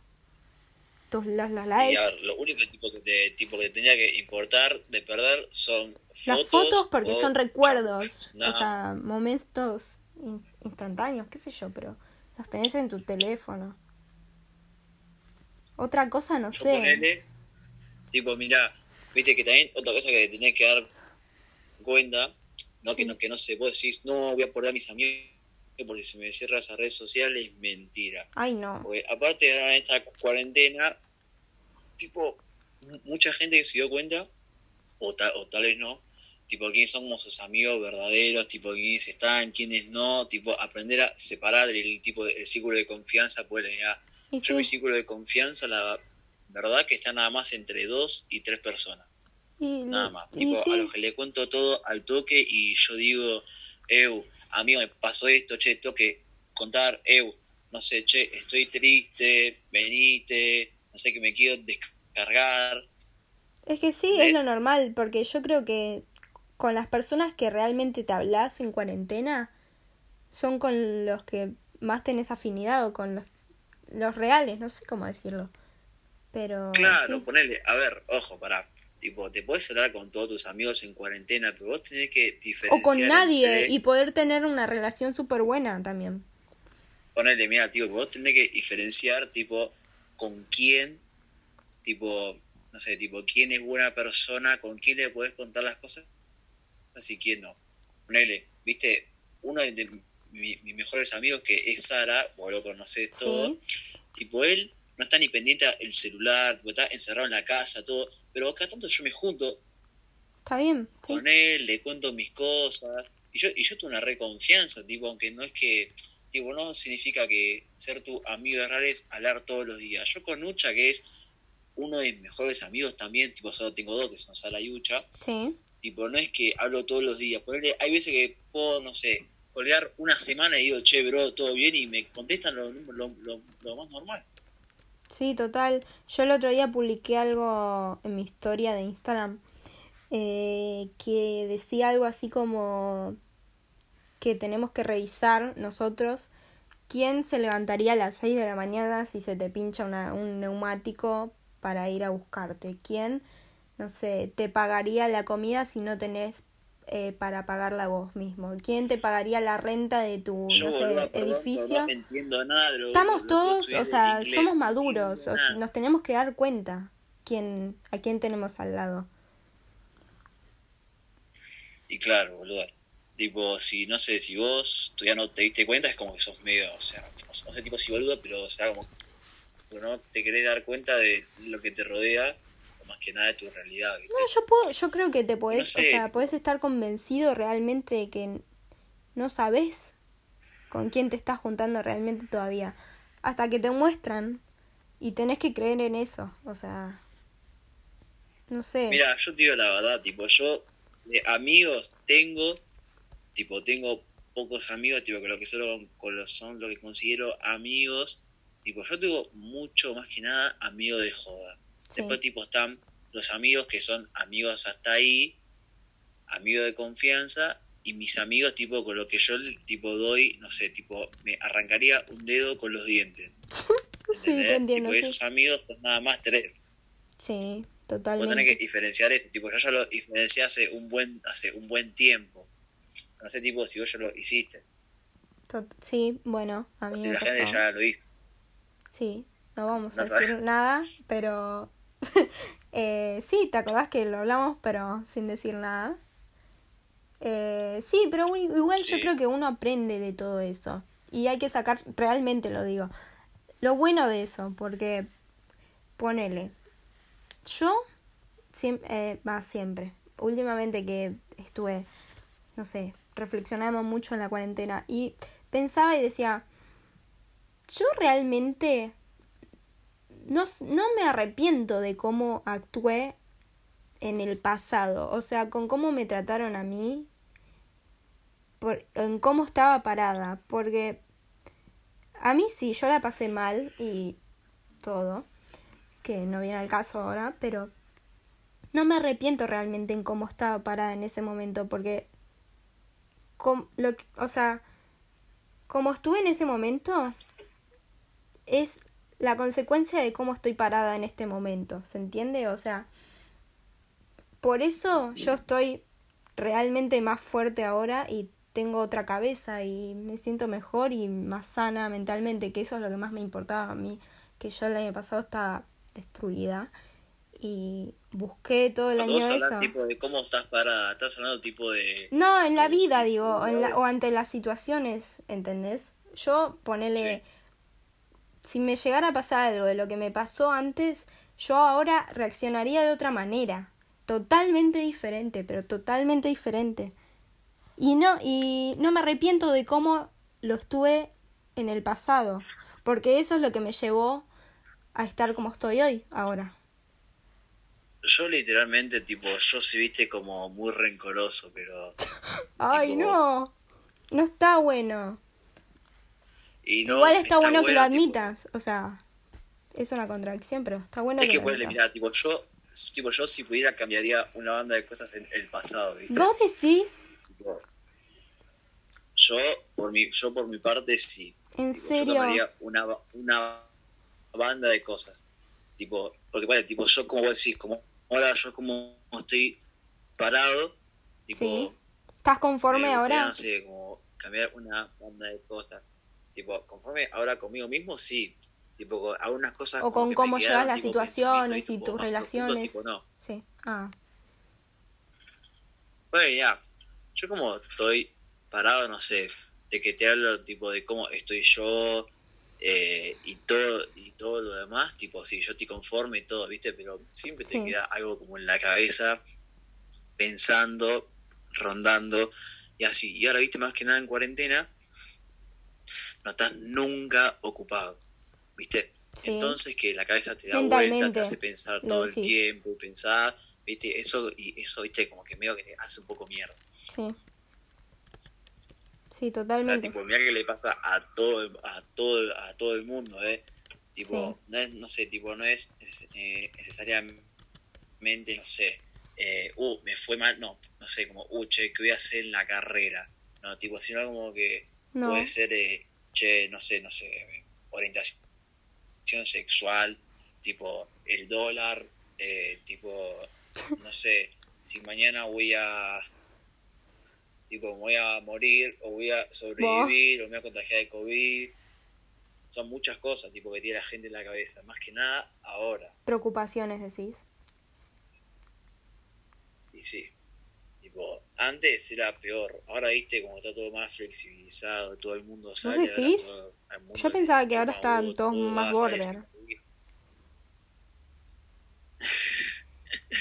Tus, los, los Y likes. a ver, lo único tipo que te, tipo que te tenía que importar de perder son fotos. Las fotos porque o son recuerdos, o sea, momentos in- instantáneos, qué sé yo, pero los tenés en tu teléfono. Otra cosa no Yo sé. ponele, tipo, mira, viste que también otra cosa que te tenés que dar cuenta, no Sí. que no que no sé, vos decís, no voy a poner a mis amigos porque si me cierran esas redes sociales, mentira. Ay, no. Porque aparte en esta cuarentena, tipo, mu- mucha gente que se dio cuenta, o, ta- o tal vez no, tipo, quiénes son como sus amigos verdaderos, tipo, quiénes están, quiénes no, tipo, aprender a separar el tipo de, el círculo de confianza, pues ya, Y yo mi sí, círculo de confianza, la verdad que está nada más entre dos y tres personas, y, nada más, y tipo, sí, a los que le cuento todo al toque y yo digo, eu, amigo, me pasó esto, che, tengo que contar, eu, no sé, che, estoy triste, venite, no sé, que me quiero descargar, es que sí, de- es lo normal, porque yo creo que con las personas que realmente te hablas en cuarentena son con los que más tenés afinidad o con los, los reales, no sé cómo decirlo. Pero Claro, sí. ponele, a ver, ojo, pará. Tipo, te puedes hablar con todos tus amigos en cuarentena, pero vos tenés que diferenciar. O con nadie entre- y poder tener una relación súper buena también. Ponele, mira, tipo, vos tenés que diferenciar, tipo, con quién, tipo, no sé, tipo, quién es buena persona, con quién le podés contar las cosas y quién no. Ponele, viste, uno de mi- mis mejores amigos que es Sara, vos lo conocés todo, tipo, él no está ni pendiente el celular, está encerrado en la casa, todo, pero acá tanto yo me junto Está bien, sí. con él, le cuento mis cosas, y yo, y yo tengo una reconfianza, tipo, aunque no es que, tipo, no significa que ser tu amigo de real es hablar todos los días. Yo con Ucha, que es uno de mis mejores amigos también, tipo, solo tengo dos, que son Sala y Ucha, Sí. Tipo, no es que hablo todos los días, ponele, hay veces que puedo, no sé, colgar una semana y digo, che, bro, todo bien, y me contestan lo, lo, lo, lo más normal. Sí, total. Yo el otro día publiqué algo en mi historia de Instagram eh, que decía algo así como que tenemos que revisar nosotros quién se levantaría a las 6 de la mañana si se te pincha una- un neumático para ir a buscarte. ¿Quién, no sé, te pagaría la comida si no tenés eh, para pagarla vos mismo? ¿Quién te pagaría la renta de tu, Yo, no sé, boludo, perdón, edificio? no entiendo nada Estamos todos, o sea, inglés, somos maduros, o- nos tenemos que dar cuenta quién, a quién tenemos al lado. Y claro, boludo. Tipo, si no sé, si vos tú ya no te diste cuenta, es como que sos medio, o sea, no, sé, tipo si boludo, pero o sea, como no te querés dar cuenta de lo que te rodea, más que nada de tu realidad, ¿viste? No, yo puedo, yo creo que te podés, No sé, o sea, podés estar convencido realmente de que no sabes con quién te estás juntando realmente todavía, hasta que te muestran y tenés que creer en eso, o sea, no sé. Mira, yo te digo la verdad, tipo, yo amigos tengo, tipo, tengo pocos amigos, tipo, que lo que solo con los son lo que considero amigos, tipo, yo tengo mucho más que nada amigos de joda. Sí. Después, tipo, están los amigos que son amigos hasta ahí, amigos de confianza, y mis amigos, tipo, con lo que yo, tipo, doy, no sé, tipo, me arrancaría un dedo con los dientes. *laughs* sí, entiendo, tipo, sí. esos amigos son nada más tres. Sí, Vos totalmente. tenés que diferenciar eso, tipo, yo ya lo diferencié hace un buen, hace un buen tiempo. No sé, tipo, si vos ya lo hiciste. Tot- sí, bueno, a O mí si me la gente ya lo hizo. Sí, no vamos No a sabes. decir nada, pero *laughs* eh, sí, te acordás que lo hablamos, pero sin decir nada. Eh, sí, pero igual yo creo que uno aprende de todo eso. Y hay que sacar, realmente lo digo, lo bueno de eso, porque ponele, yo siempre, va siempre, últimamente que estuve, no sé, reflexionando mucho en la cuarentena y pensaba y decía, yo realmente no, no me arrepiento de cómo actué en el pasado, o sea, con cómo me trataron a mí, por, en cómo estaba parada, porque a mí sí, yo la pasé mal y todo, que no viene al caso ahora, pero no me arrepiento realmente en cómo estaba parada en ese momento, porque, lo o sea, como estuve en ese momento, es la consecuencia de cómo estoy parada en este momento, ¿se entiende? O sea, por eso yo estoy realmente más fuerte ahora y tengo otra cabeza y me siento mejor y más sana mentalmente, que eso es lo que más me importaba a mí, que yo el año pasado estaba destruida y busqué todo el año eso. tipo de cómo estás parada, estás hablando tipo de... No, en la vida, digo, o ante las situaciones, ¿entendés? Yo ponele... Si me llegara a pasar algo de lo que me pasó antes, yo ahora reaccionaría de otra manera. Totalmente diferente, pero totalmente diferente. Y no, y no me arrepiento de cómo lo estuve en el pasado. Porque eso es lo que me llevó a estar como estoy hoy, ahora. Yo literalmente, tipo, yo sí viste como muy rencoroso, pero... *laughs* Ay, no. No está bueno. Igual está, bueno que lo admitas, o sea, es una contradicción, pero está bueno es que, que mira, tipo, yo, tipo, yo si pudiera cambiaría una banda de cosas en el pasado, ¿viste? ¿Vos decís? yo, por mi, yo por mi parte, sí. ¿En serio? Yo cambiaría una, una banda de cosas. Tipo, porque vale, tipo, yo como vos decís, como ahora yo como estoy parado, tipo... ¿Sí? ¿Estás conforme ahora? No sé, como cambiar una banda de cosas. Tipo, conforme ahora conmigo mismo, sí. Tipo, algunas cosas. O con cómo llegas las situaciones y, tus relaciones. tipo, no. Sí. Ah. Bueno, ya. Yo como estoy parado, no sé, de que te hablo tipo de cómo estoy yo eh, y todo y todo lo demás, tipo, sí, yo estoy conforme y todo, ¿viste? Pero siempre te queda algo como en la cabeza, pensando, rondando y así. Y ahora, ¿viste? Más que nada en cuarentena, no estás nunca ocupado, ¿viste? Entonces que la cabeza te da vuelta, te hace pensar todo el tiempo, pensar, ¿viste? Eso, y eso, ¿viste? Como que medio que te hace un poco mierda. Sí. Sí, totalmente. O sea, tipo, mira que le pasa a todo, a todo, a todo el mundo, ¿eh? Tipo, no, es, no sé, tipo, no es eh, necesariamente, no sé, eh, uh, me fue mal, no, no sé, como, uh, che, ¿qué voy a hacer en la carrera? No, tipo, sino como que puede ser, eh, che, no sé, no sé, orientación sexual, tipo el dólar, eh, tipo, *laughs* no sé, si mañana voy a, tipo, voy a morir o voy a sobrevivir o me voy a contagiar de COVID. Son muchas cosas, tipo, que tiene la gente en la cabeza, más que nada ahora. Preocupaciones, decís. Y sí antes era peor. Ahora viste como está todo más flexibilizado, todo el mundo sale. decís? Yo pensaba que ahora estaban todos más border.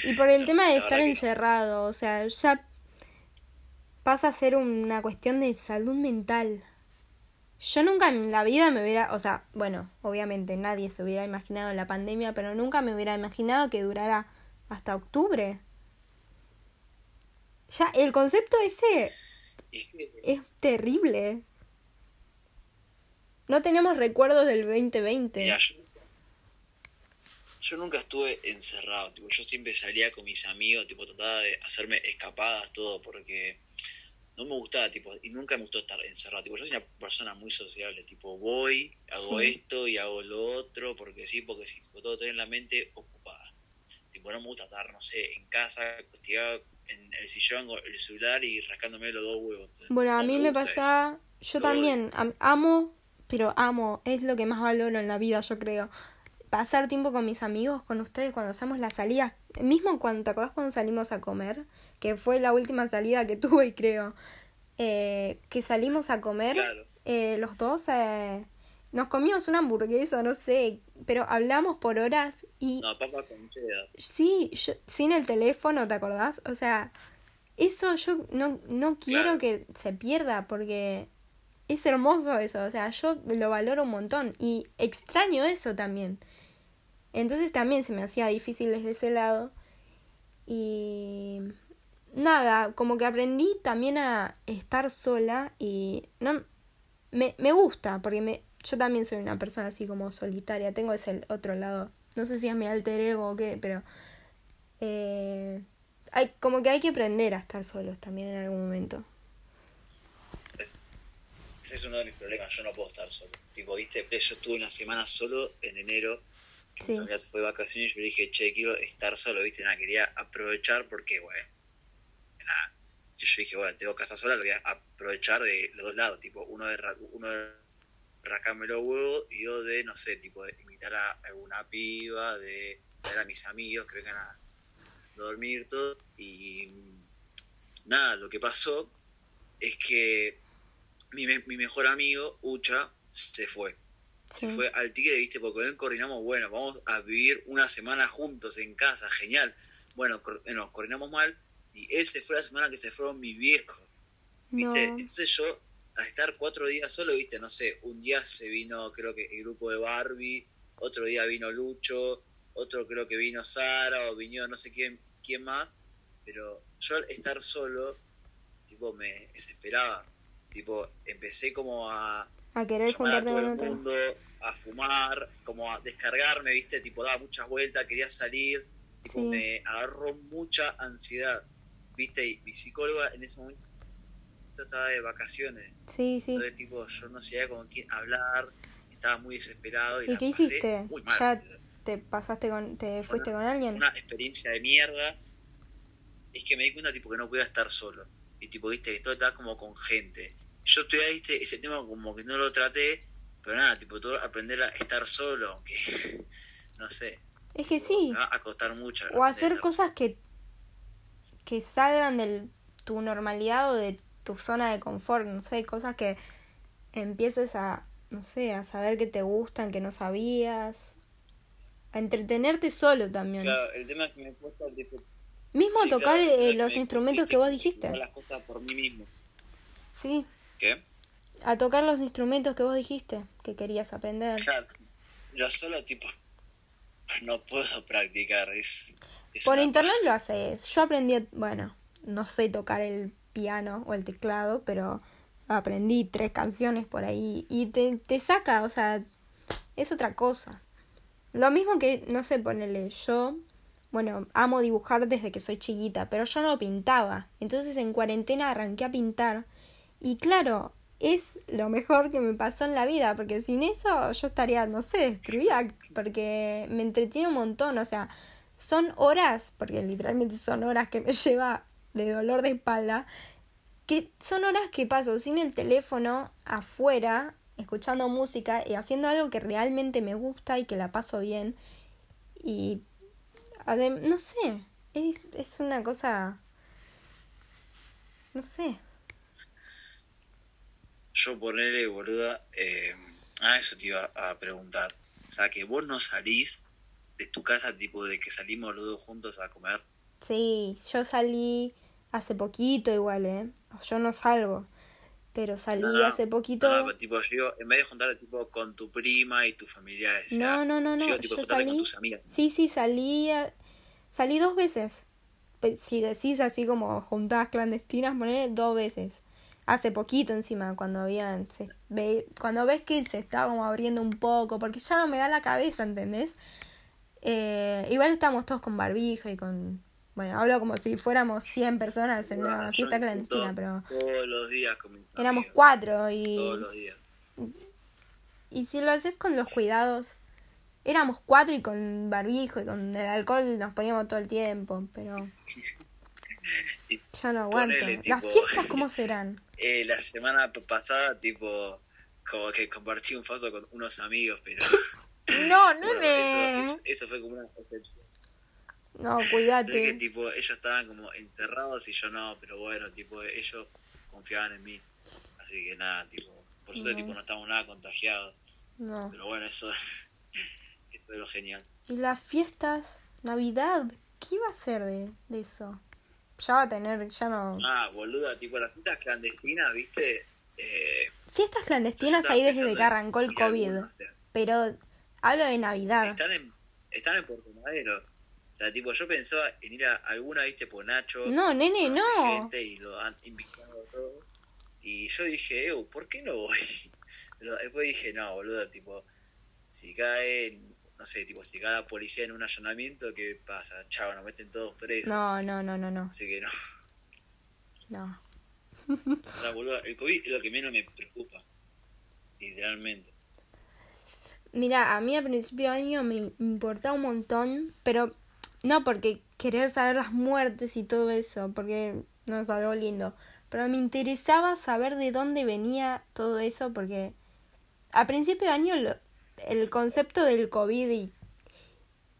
Y por el *laughs* tema de estar encerrado, o sea, ya pasa a ser una cuestión de salud mental. Yo nunca en la vida me hubiera, o sea, bueno, obviamente nadie se hubiera imaginado la pandemia, pero nunca me hubiera imaginado que durara hasta octubre. Ya, el concepto ese es terrible. No tenemos recuerdos del 2020. yo, nunca estuve encerrado, tipo, yo siempre salía con mis amigos, tipo, trataba de hacerme escapadas, todo, porque no me gustaba, tipo, y nunca me gustó estar encerrado, tipo, yo soy una persona muy sociable, tipo, voy, hago esto y hago lo otro, porque sí, porque sí, tipo, todo tener la mente ocupada. Tipo, no me gusta estar, no sé, en casa, castigado en el sillón con el celular y rascándome los dos huevos. Bueno, a mí me, pasa, yo también amo, pero amo, es lo que más valoro en la vida, yo creo. Pasar tiempo con mis amigos, con ustedes cuando hacemos las salidas, mismo cuando te acordás cuando salimos a comer, que fue la última salida que *laughs* tuve, creo, eh, que salimos a comer eh, los dos, eh, nos comimos una hamburguesa, no sé, pero hablamos por horas y... No, papa con cheddar. Sí, yo, sin el teléfono, ¿te acordás? O sea, eso yo no, no quiero Claro. que se pierda porque es hermoso eso, o sea, yo lo valoro un montón y extraño eso también. Entonces también se me hacía difícil desde ese lado y nada, como que aprendí también a estar sola y no me, me gusta porque me, yo también soy una persona así como solitaria, tengo ese otro lado, no sé si es mi alter ego o qué, pero eh, hay, como que hay que aprender a estar solos también en algún momento. Ese es uno de mis problemas, yo no puedo estar solo. Tipo, viste, yo estuve una semana solo en enero, que Sí. mi familia se fue de vacaciones y yo le dije, che, quiero estar solo, viste, nada, quería aprovechar porque, bueno, nada, yo dije, bueno, tengo casa sola, lo voy a aprovechar de los dos lados, tipo, uno de, uno de rascarme los huevos y dos de, no sé, tipo, de invitar a alguna piba, de traer a mis amigos que vengan a dormir todo y nada, lo que pasó es que mi, me- mi mejor amigo, Ucha, se fue. Sí. Se fue al tigre, viste, porque con él coordinamos, bueno, vamos a vivir una semana juntos en casa, genial. Bueno, eh, nos coordinamos mal y él se fue la semana que se fueron mis viejos, viste. No. Entonces yo, al estar cuatro días solo, viste, no sé, un día se vino, creo que el grupo de Barbie, otro día vino Lucho, otro creo que vino Sara o vino no sé quién, quién más, pero yo al estar solo, tipo, me desesperaba. Tipo, empecé como a A querer a todo el mundo, a fumar, como a descargarme, viste, tipo daba muchas vueltas, quería salir, tipo Sí. me agarró mucha ansiedad, viste, y mi psicóloga en ese momento estaba de vacaciones, Sí, sí. entonces tipo yo no sabía con quién hablar, estaba muy desesperado y, ¿Y la qué pasé hiciste? muy mal. ¿Ya te pasaste con, te Fue fuiste una- con alguien? Una experiencia de mierda, es que me di cuenta tipo que no podía estar solo, y tipo, viste, que todo estaba como con gente. Yo estoy ahí, viste, ese tema como que no lo traté, pero nada, tipo, todo aprender a estar solo, aunque, *laughs* no sé, Es que sí. me va a costar mucho. O hacer cosas que, que salgan de tu normalidad o de tu zona de confort, no sé, cosas que empieces a, no sé, a saber que te gustan, que no sabías. A entretenerte solo también. Claro, el tema es que me cuesta tipo, Mismo sí, tocar claro, eh, los me instrumentos que vos dijiste. las cosas por mí mismo. Sí, ¿Qué? a tocar los instrumentos que vos dijiste que querías aprender. Claro, yo solo, tipo, no puedo practicar, es... es Por internet lo haces. Yo aprendí, bueno, no sé tocar el piano o el teclado, pero aprendí tres canciones por ahí y te, te saca, o sea, es otra cosa. Lo mismo que, no sé, ponele, yo, bueno, amo dibujar desde que soy chiquita, pero yo no pintaba. Entonces en cuarentena arranqué a pintar y claro, es lo mejor que me pasó en la vida, porque sin eso yo estaría, no sé, destruida, porque me entretiene un montón, o sea, son horas, porque literalmente son horas que me *laughs* lleva de dolor de espalda, que son horas que paso sin el teléfono afuera, escuchando música y haciendo algo que realmente me gusta y que la paso bien. Y no sé, es, es una cosa, no sé. Yo ponerle, boluda, eh, ah, eso te iba a preguntar. O sea, que vos no salís de tu casa, tipo de que salimos los dos juntos a comer. Sí, yo salí hace poquito igual, ¿eh? Yo no salgo, pero salí No, no, hace poquito. No, no, tipo, yo digo, en vez de juntarte tipo con tu prima y tus familiares. No, no, no, yo no, digo, tipo, yo juntarte con salí- tus amigas. Sí, sí, salí, salí dos veces. Si decís así como juntadas clandestinas, poner dos veces. Hace poquito encima, cuando habían, se ve, cuando ves que se está como abriendo un poco, porque ya no me da la cabeza, ¿entendés? Eh, igual estamos todos con barbijo y con, bueno, hablo como si fuéramos 100 personas en una yo fiesta clandestina, pero Todos los días con mis éramos amigos, cuatro y... Todos los días. Y si lo haces con los cuidados, éramos cuatro y con barbijo y con el alcohol nos poníamos todo el tiempo, pero *laughs* Y ya no aguanto. ponele, ¿Las fiestas cómo *laughs* serán? Eh, la semana pasada, tipo, como que compartí un faso con unos amigos, pero *laughs* No, no bueno, me... eso, es- eso fue como una excepción. No, *laughs* Es que, cuídate. tipo, ellos estaban como encerrados y yo no, pero bueno, tipo, ellos confiaban en mí. Así que nada, tipo, por suerte, Bien. tipo, no estamos nada contagiados. No. Pero bueno, eso, *laughs* esto es lo genial. Y las fiestas, Navidad, ¿qué iba a ser de, de eso? Ya va a tener, ya no... Ah, boluda, tipo las fiestas clandestinas, ¿viste? Eh, Fiestas clandestinas ahí desde que arrancó el COVID. o sea, Pero hablo de Navidad. están en, están en Puerto Madero. O sea, tipo, yo pensaba en ir a alguna, viste, por Nacho. No, nene, no. gente y lo han invitado a todo. Y yo dije, "Ew, ¿por qué no voy? *laughs* Pero después dije, no, boludo, tipo, si cae, no sé, tipo, si cae la policía en un allanamiento, ¿qué pasa? Chao, nos meten todos presos. No, no, no, no, no. Así que no. No. *laughs* O sea, boludo, el COVID es lo que menos me preocupa. Literalmente. Mira, a mí a principio de año me importaba un montón, pero no porque querer saber las muertes y todo eso, porque no es algo lindo, pero me interesaba saber de dónde venía todo eso, porque a principio de año lo- el concepto del COVID y,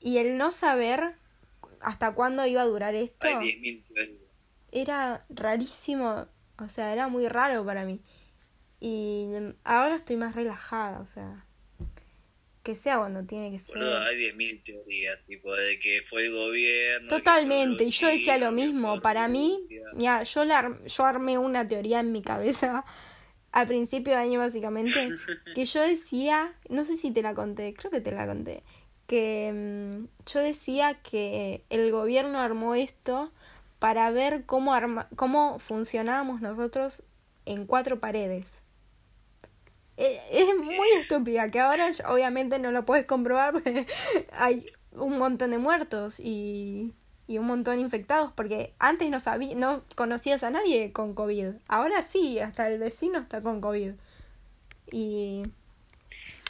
y el no saber hasta cuándo iba a durar esto Hay 10.000 teorías. era rarísimo, o sea, era muy raro para mí. Y ahora estoy más relajada, o sea, que sea cuando tiene que ser. Boludo, hay 10.000 teorías, tipo, de que fue el gobierno. Totalmente, y yo decía lo mismo, para mí, mira, yo, la, ar- yo armé una teoría en mi cabeza a principio de año básicamente, *laughs* que yo decía, no sé si te la conté, creo que te la conté, que mm, yo decía que el gobierno armó esto para ver cómo, arma, cómo funcionábamos nosotros en cuatro paredes. Eh, Es muy estúpida, que ahora obviamente no lo puedes comprobar porque *laughs* hay un montón de muertos y, y un montón infectados, porque antes no sabí, no conocías a nadie con COVID. Ahora sí, hasta el vecino está con COVID. Y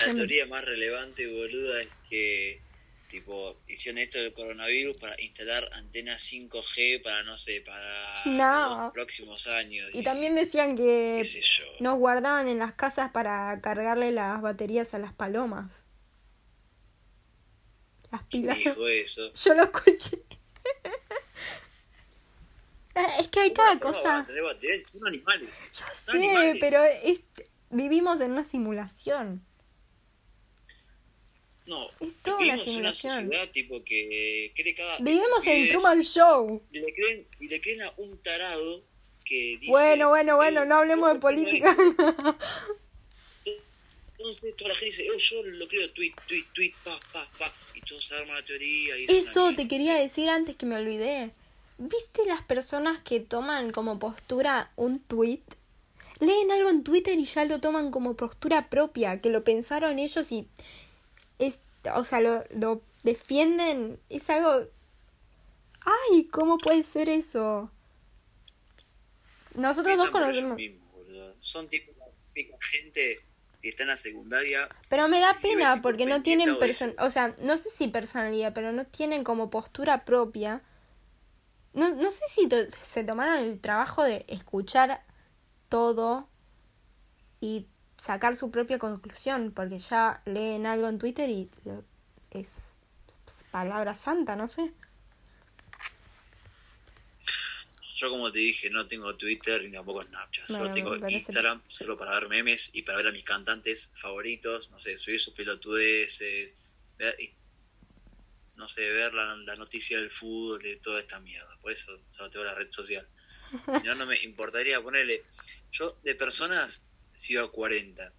La Mm. teoría más relevante, boluda, es que, tipo, hicieron esto del coronavirus para instalar antenas 5G para, no sé, para No. los próximos años. Y también decían que nos guardaban en las casas para cargarle las baterías a las palomas. Las ¿Quién pilas. dijo eso? *laughs* Yo lo escuché. *laughs* Es que hay cada ¿Cómo van a cosa. Son animales. Ya sé, animales. pero es- vivimos en una simulación. No, Es toda una vivimos una simulación. sociedad tipo que cree cada Vivimos en estupidez Truman Show. y le creen y le creen a un tarado que dice Bueno, bueno, bueno, "Eh, no hablemos de ¿cómo no hay-?" política. *laughs* Entonces toda la gente dice, "Oh, yo lo creo, tweet, tweet, tweet, pa, pa, pa", y todos se arman la teoría y una Eso te quería decir antes que me olvidé. ¿Viste las personas que toman como postura un tweet? Leen algo en Twitter y ya lo toman como postura propia, que lo pensaron ellos y es, o sea, lo, lo defienden. Es algo... Ay, ¿cómo puede ser eso? Nosotros dos conocemos... Son tipo la gente que está en la secundaria. Pero me da pena porque no tienen de person eso. o sea, no sé si personalidad, pero no tienen como postura propia. No, no sé si to- se tomaron el trabajo de escuchar todo y sacar su propia conclusión, porque ya leen algo en Twitter y lo- es palabra santa, no sé. Yo como te dije, no tengo Twitter ni tampoco Snapchat. Bueno, Solo tengo parece- Instagram solo para ver memes y para ver a mis cantantes favoritos. No sé, subir sus pelotudeces. ver- y- no sé, ver la, la noticia del fútbol y toda esta mierda. Por eso solo tengo la red social. *laughs* Si no, no me importaría ponerle... Yo de personas sigo a 40.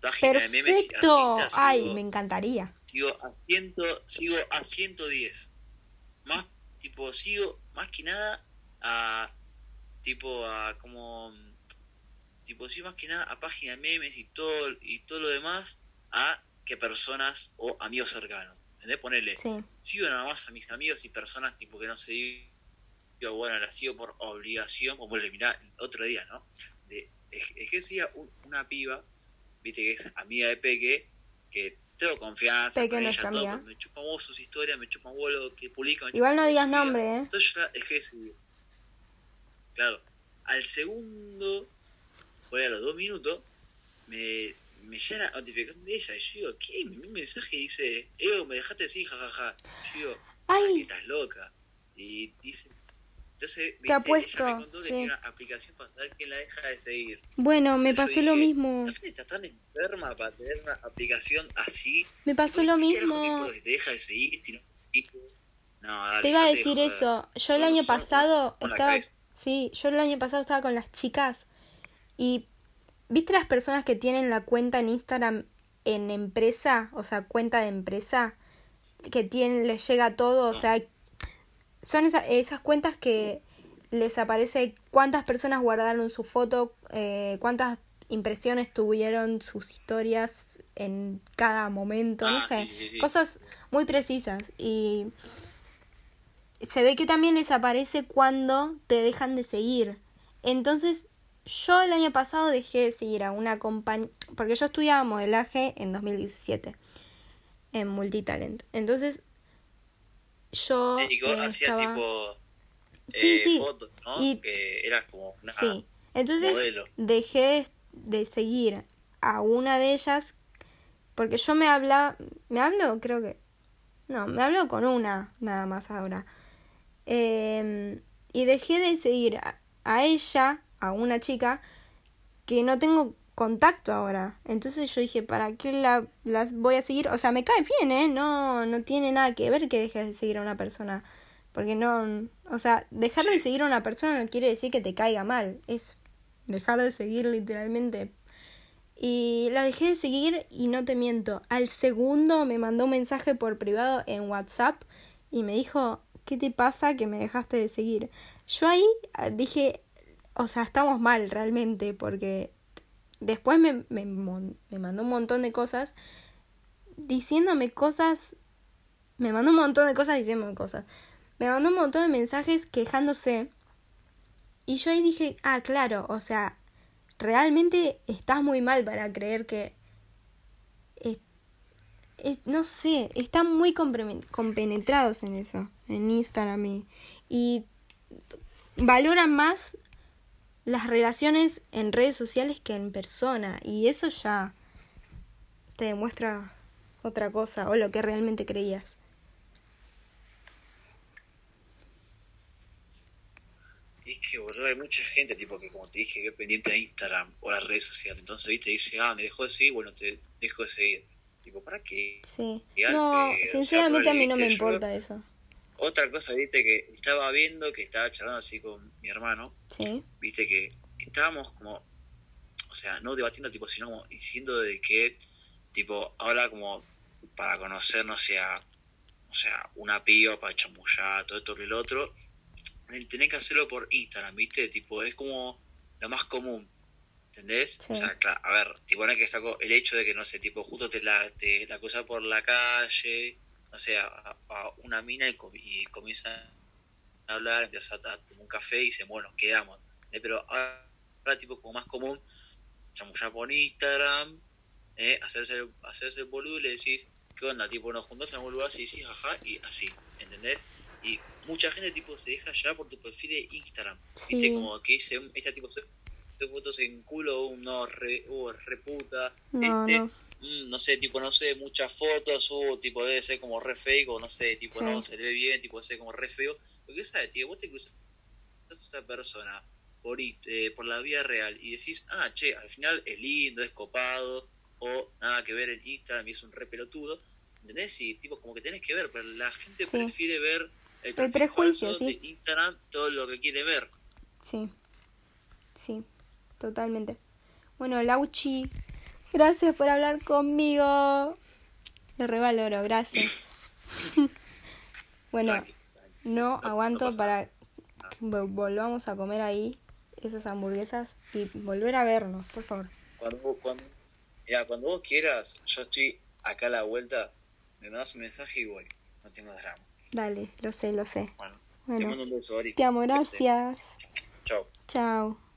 Página de memes y Perfecto. artistas Ay, sigo- me encantaría. sigo a ciento, sigo a 110. Más, tipo, sigo más que nada a, tipo, a como, tipo, sigo más que nada a páginas de memes y todo, y todo lo demás a que personas o amigos cercanos. ¿Entendés? Ponerle, Sí. sigo nada más a mis amigos y personas, tipo, que no sé, digo, bueno, las sigo por obligación, como le mirá, otro día, ¿no? De, es, decía un- una piba, viste que es amiga de Peque, que tengo confianza Peque con ella, todo, me chupa vos sus historias, me chupa vos lo que publica. Igual no digas vida. nombre, ¿eh? Entonces yo la dejé de seguir. Claro, al segundo, o a los dos minutos, me, me llega la notificación de ella y yo digo, ¿qué? Mi mensaje dice, Evo, me dejaste así, jajaja. Yo digo, Ay. "Ah, que estás loca. Y dice, Entonces, Te viste, apuesto, ella me contó que sí. tiene una aplicación para saber quién la deja de seguir. Bueno, me Entonces yo pasó lo dije, mismo. La gente está tan enferma para tener una aplicación así. Me pasó lo ¿qué carajo te mismo. si te deja de seguir, si no sigue? No, dale, Te iba a decir joder. eso. Yo el año pasado estaba. Sí, yo el año pasado estaba con las chicas y. ¿Viste las personas que tienen la cuenta en Instagram en empresa? O sea, cuenta de empresa. Que tienen, les llega todo. O sea, son esa- esas cuentas que les aparece cuántas personas guardaron su foto, eh, cuántas impresiones tuvieron sus historias en cada momento, no Ah, sé, sí, sí, sí. cosas muy precisas y se ve que también les aparece cuando te dejan de seguir. Entonces, yo el año pasado dejé de seguir a una compañía, porque yo estudiaba modelaje en 2017 en Multitalent. Entonces, yo Sí, y eh, hacías estaba- tipo Sí, eh, sí. fotos, ¿no? Y- Que eras como una Sí. Entonces modelo. dejé de seguir a una de ellas porque yo me habla, me hablo, creo que no, me hablo con una nada más ahora. Eh, y dejé de seguir a, a ella, a una chica que no tengo contacto ahora. Entonces yo dije, ¿para qué la, las voy a seguir? O sea, me cae bien, ¿eh? No, no tiene nada que ver que dejes de seguir a una persona. Porque no, o sea, dejar de seguir a una persona no quiere decir que te caiga mal. Es dejar de seguir literalmente. Y la dejé de seguir y no te miento. Al segundo me mandó un mensaje por privado en WhatsApp y me dijo, ¿qué te pasa que me dejaste de seguir? Yo ahí ah, dije, o sea, estamos mal realmente porque después me, me, me mandó un montón de cosas diciéndome cosas, me mandó un montón de cosas diciéndome cosas, me mandó un montón de mensajes quejándose. Y yo ahí dije, ah, claro, o sea, realmente estás muy mal para creer que... eh, no sé, están muy compenetrados en eso, en Instagram y, y valoran más las relaciones en redes sociales que en persona y eso ya te demuestra otra cosa o lo que realmente creías. Y es que, boludo, hay mucha gente, tipo, que como te dije, que es pendiente de Instagram o las redes sociales. Entonces, viste, dice, ah, me dejó de seguir, bueno, te dejo de seguir. Tipo, ¿para qué? Sí. No, que, o sea, sinceramente a mí no me yo- importa eso. Otra cosa, viste, que estaba viendo, que estaba charlando así con mi hermano, Sí. viste, que estábamos como, o sea, no debatiendo, tipo, sino como diciendo de que, tipo, ahora como para conocernos, sea, o sea, una piba para chamullar, todo esto que el otro, tener que hacerlo por Instagram, viste, tipo, es como lo más común. ¿Entendés? Sí. O sea, claro, a ver, tipo, no es que saco el hecho de que, no sé, tipo, justo te la, te la cruzas por la calle, no sé, a, a una mina y, com- y comienzan a hablar, empieza a tomar un café y dicen, bueno, quedamos. ¿eh? Pero ahora, ahora, tipo, como más común, chamullar por Instagram, ¿eh? hacerse, el, hacerse el boludo y le decís, ¿qué onda? Tipo, nos juntamos en algún lugar y decís, ajá, y así, ¿entendés? Y mucha gente, tipo, se deja llevar por tu perfil de Instagram. ¿Viste? Sí. Como que dice, este tipo, de fotos en culo, uno re, uh, reputa, No, este, no. Mm, no sé, tipo, no sé, muchas fotos, uh, tipo, debe ser como re fake, o no sé, tipo, Sí. no, se le ve bien, tipo, debe ser como re feo. Porque, ¿sabes, tío? Vos te cruzas a esa persona por, eh, por la vida real y decís, ah, che, al final es lindo, es copado, o nada que ver en Instagram y es un re pelotudo, ¿entendés? Y, tipo, como que tenés que ver, pero la gente Sí. prefiere ver el, perfil prejuicio, sí. de Instagram, todo lo que quiere ver. Sí. Sí, totalmente. Bueno, Lauchi, gracias por hablar conmigo. Lo revaloro, gracias. bueno, no aguanto para que vol- volvamos a comer ahí esas hamburguesas y volver a vernos, por favor. Cuando, vos- cuando, mira, cuando vos quieras, yo estoy acá a la vuelta, me mandas un mensaje y voy. No tengo drama. Dale, lo sé, lo sé. Bueno, te Bueno, mando un beso, Ari. te amo, gracias. Chao. Chao.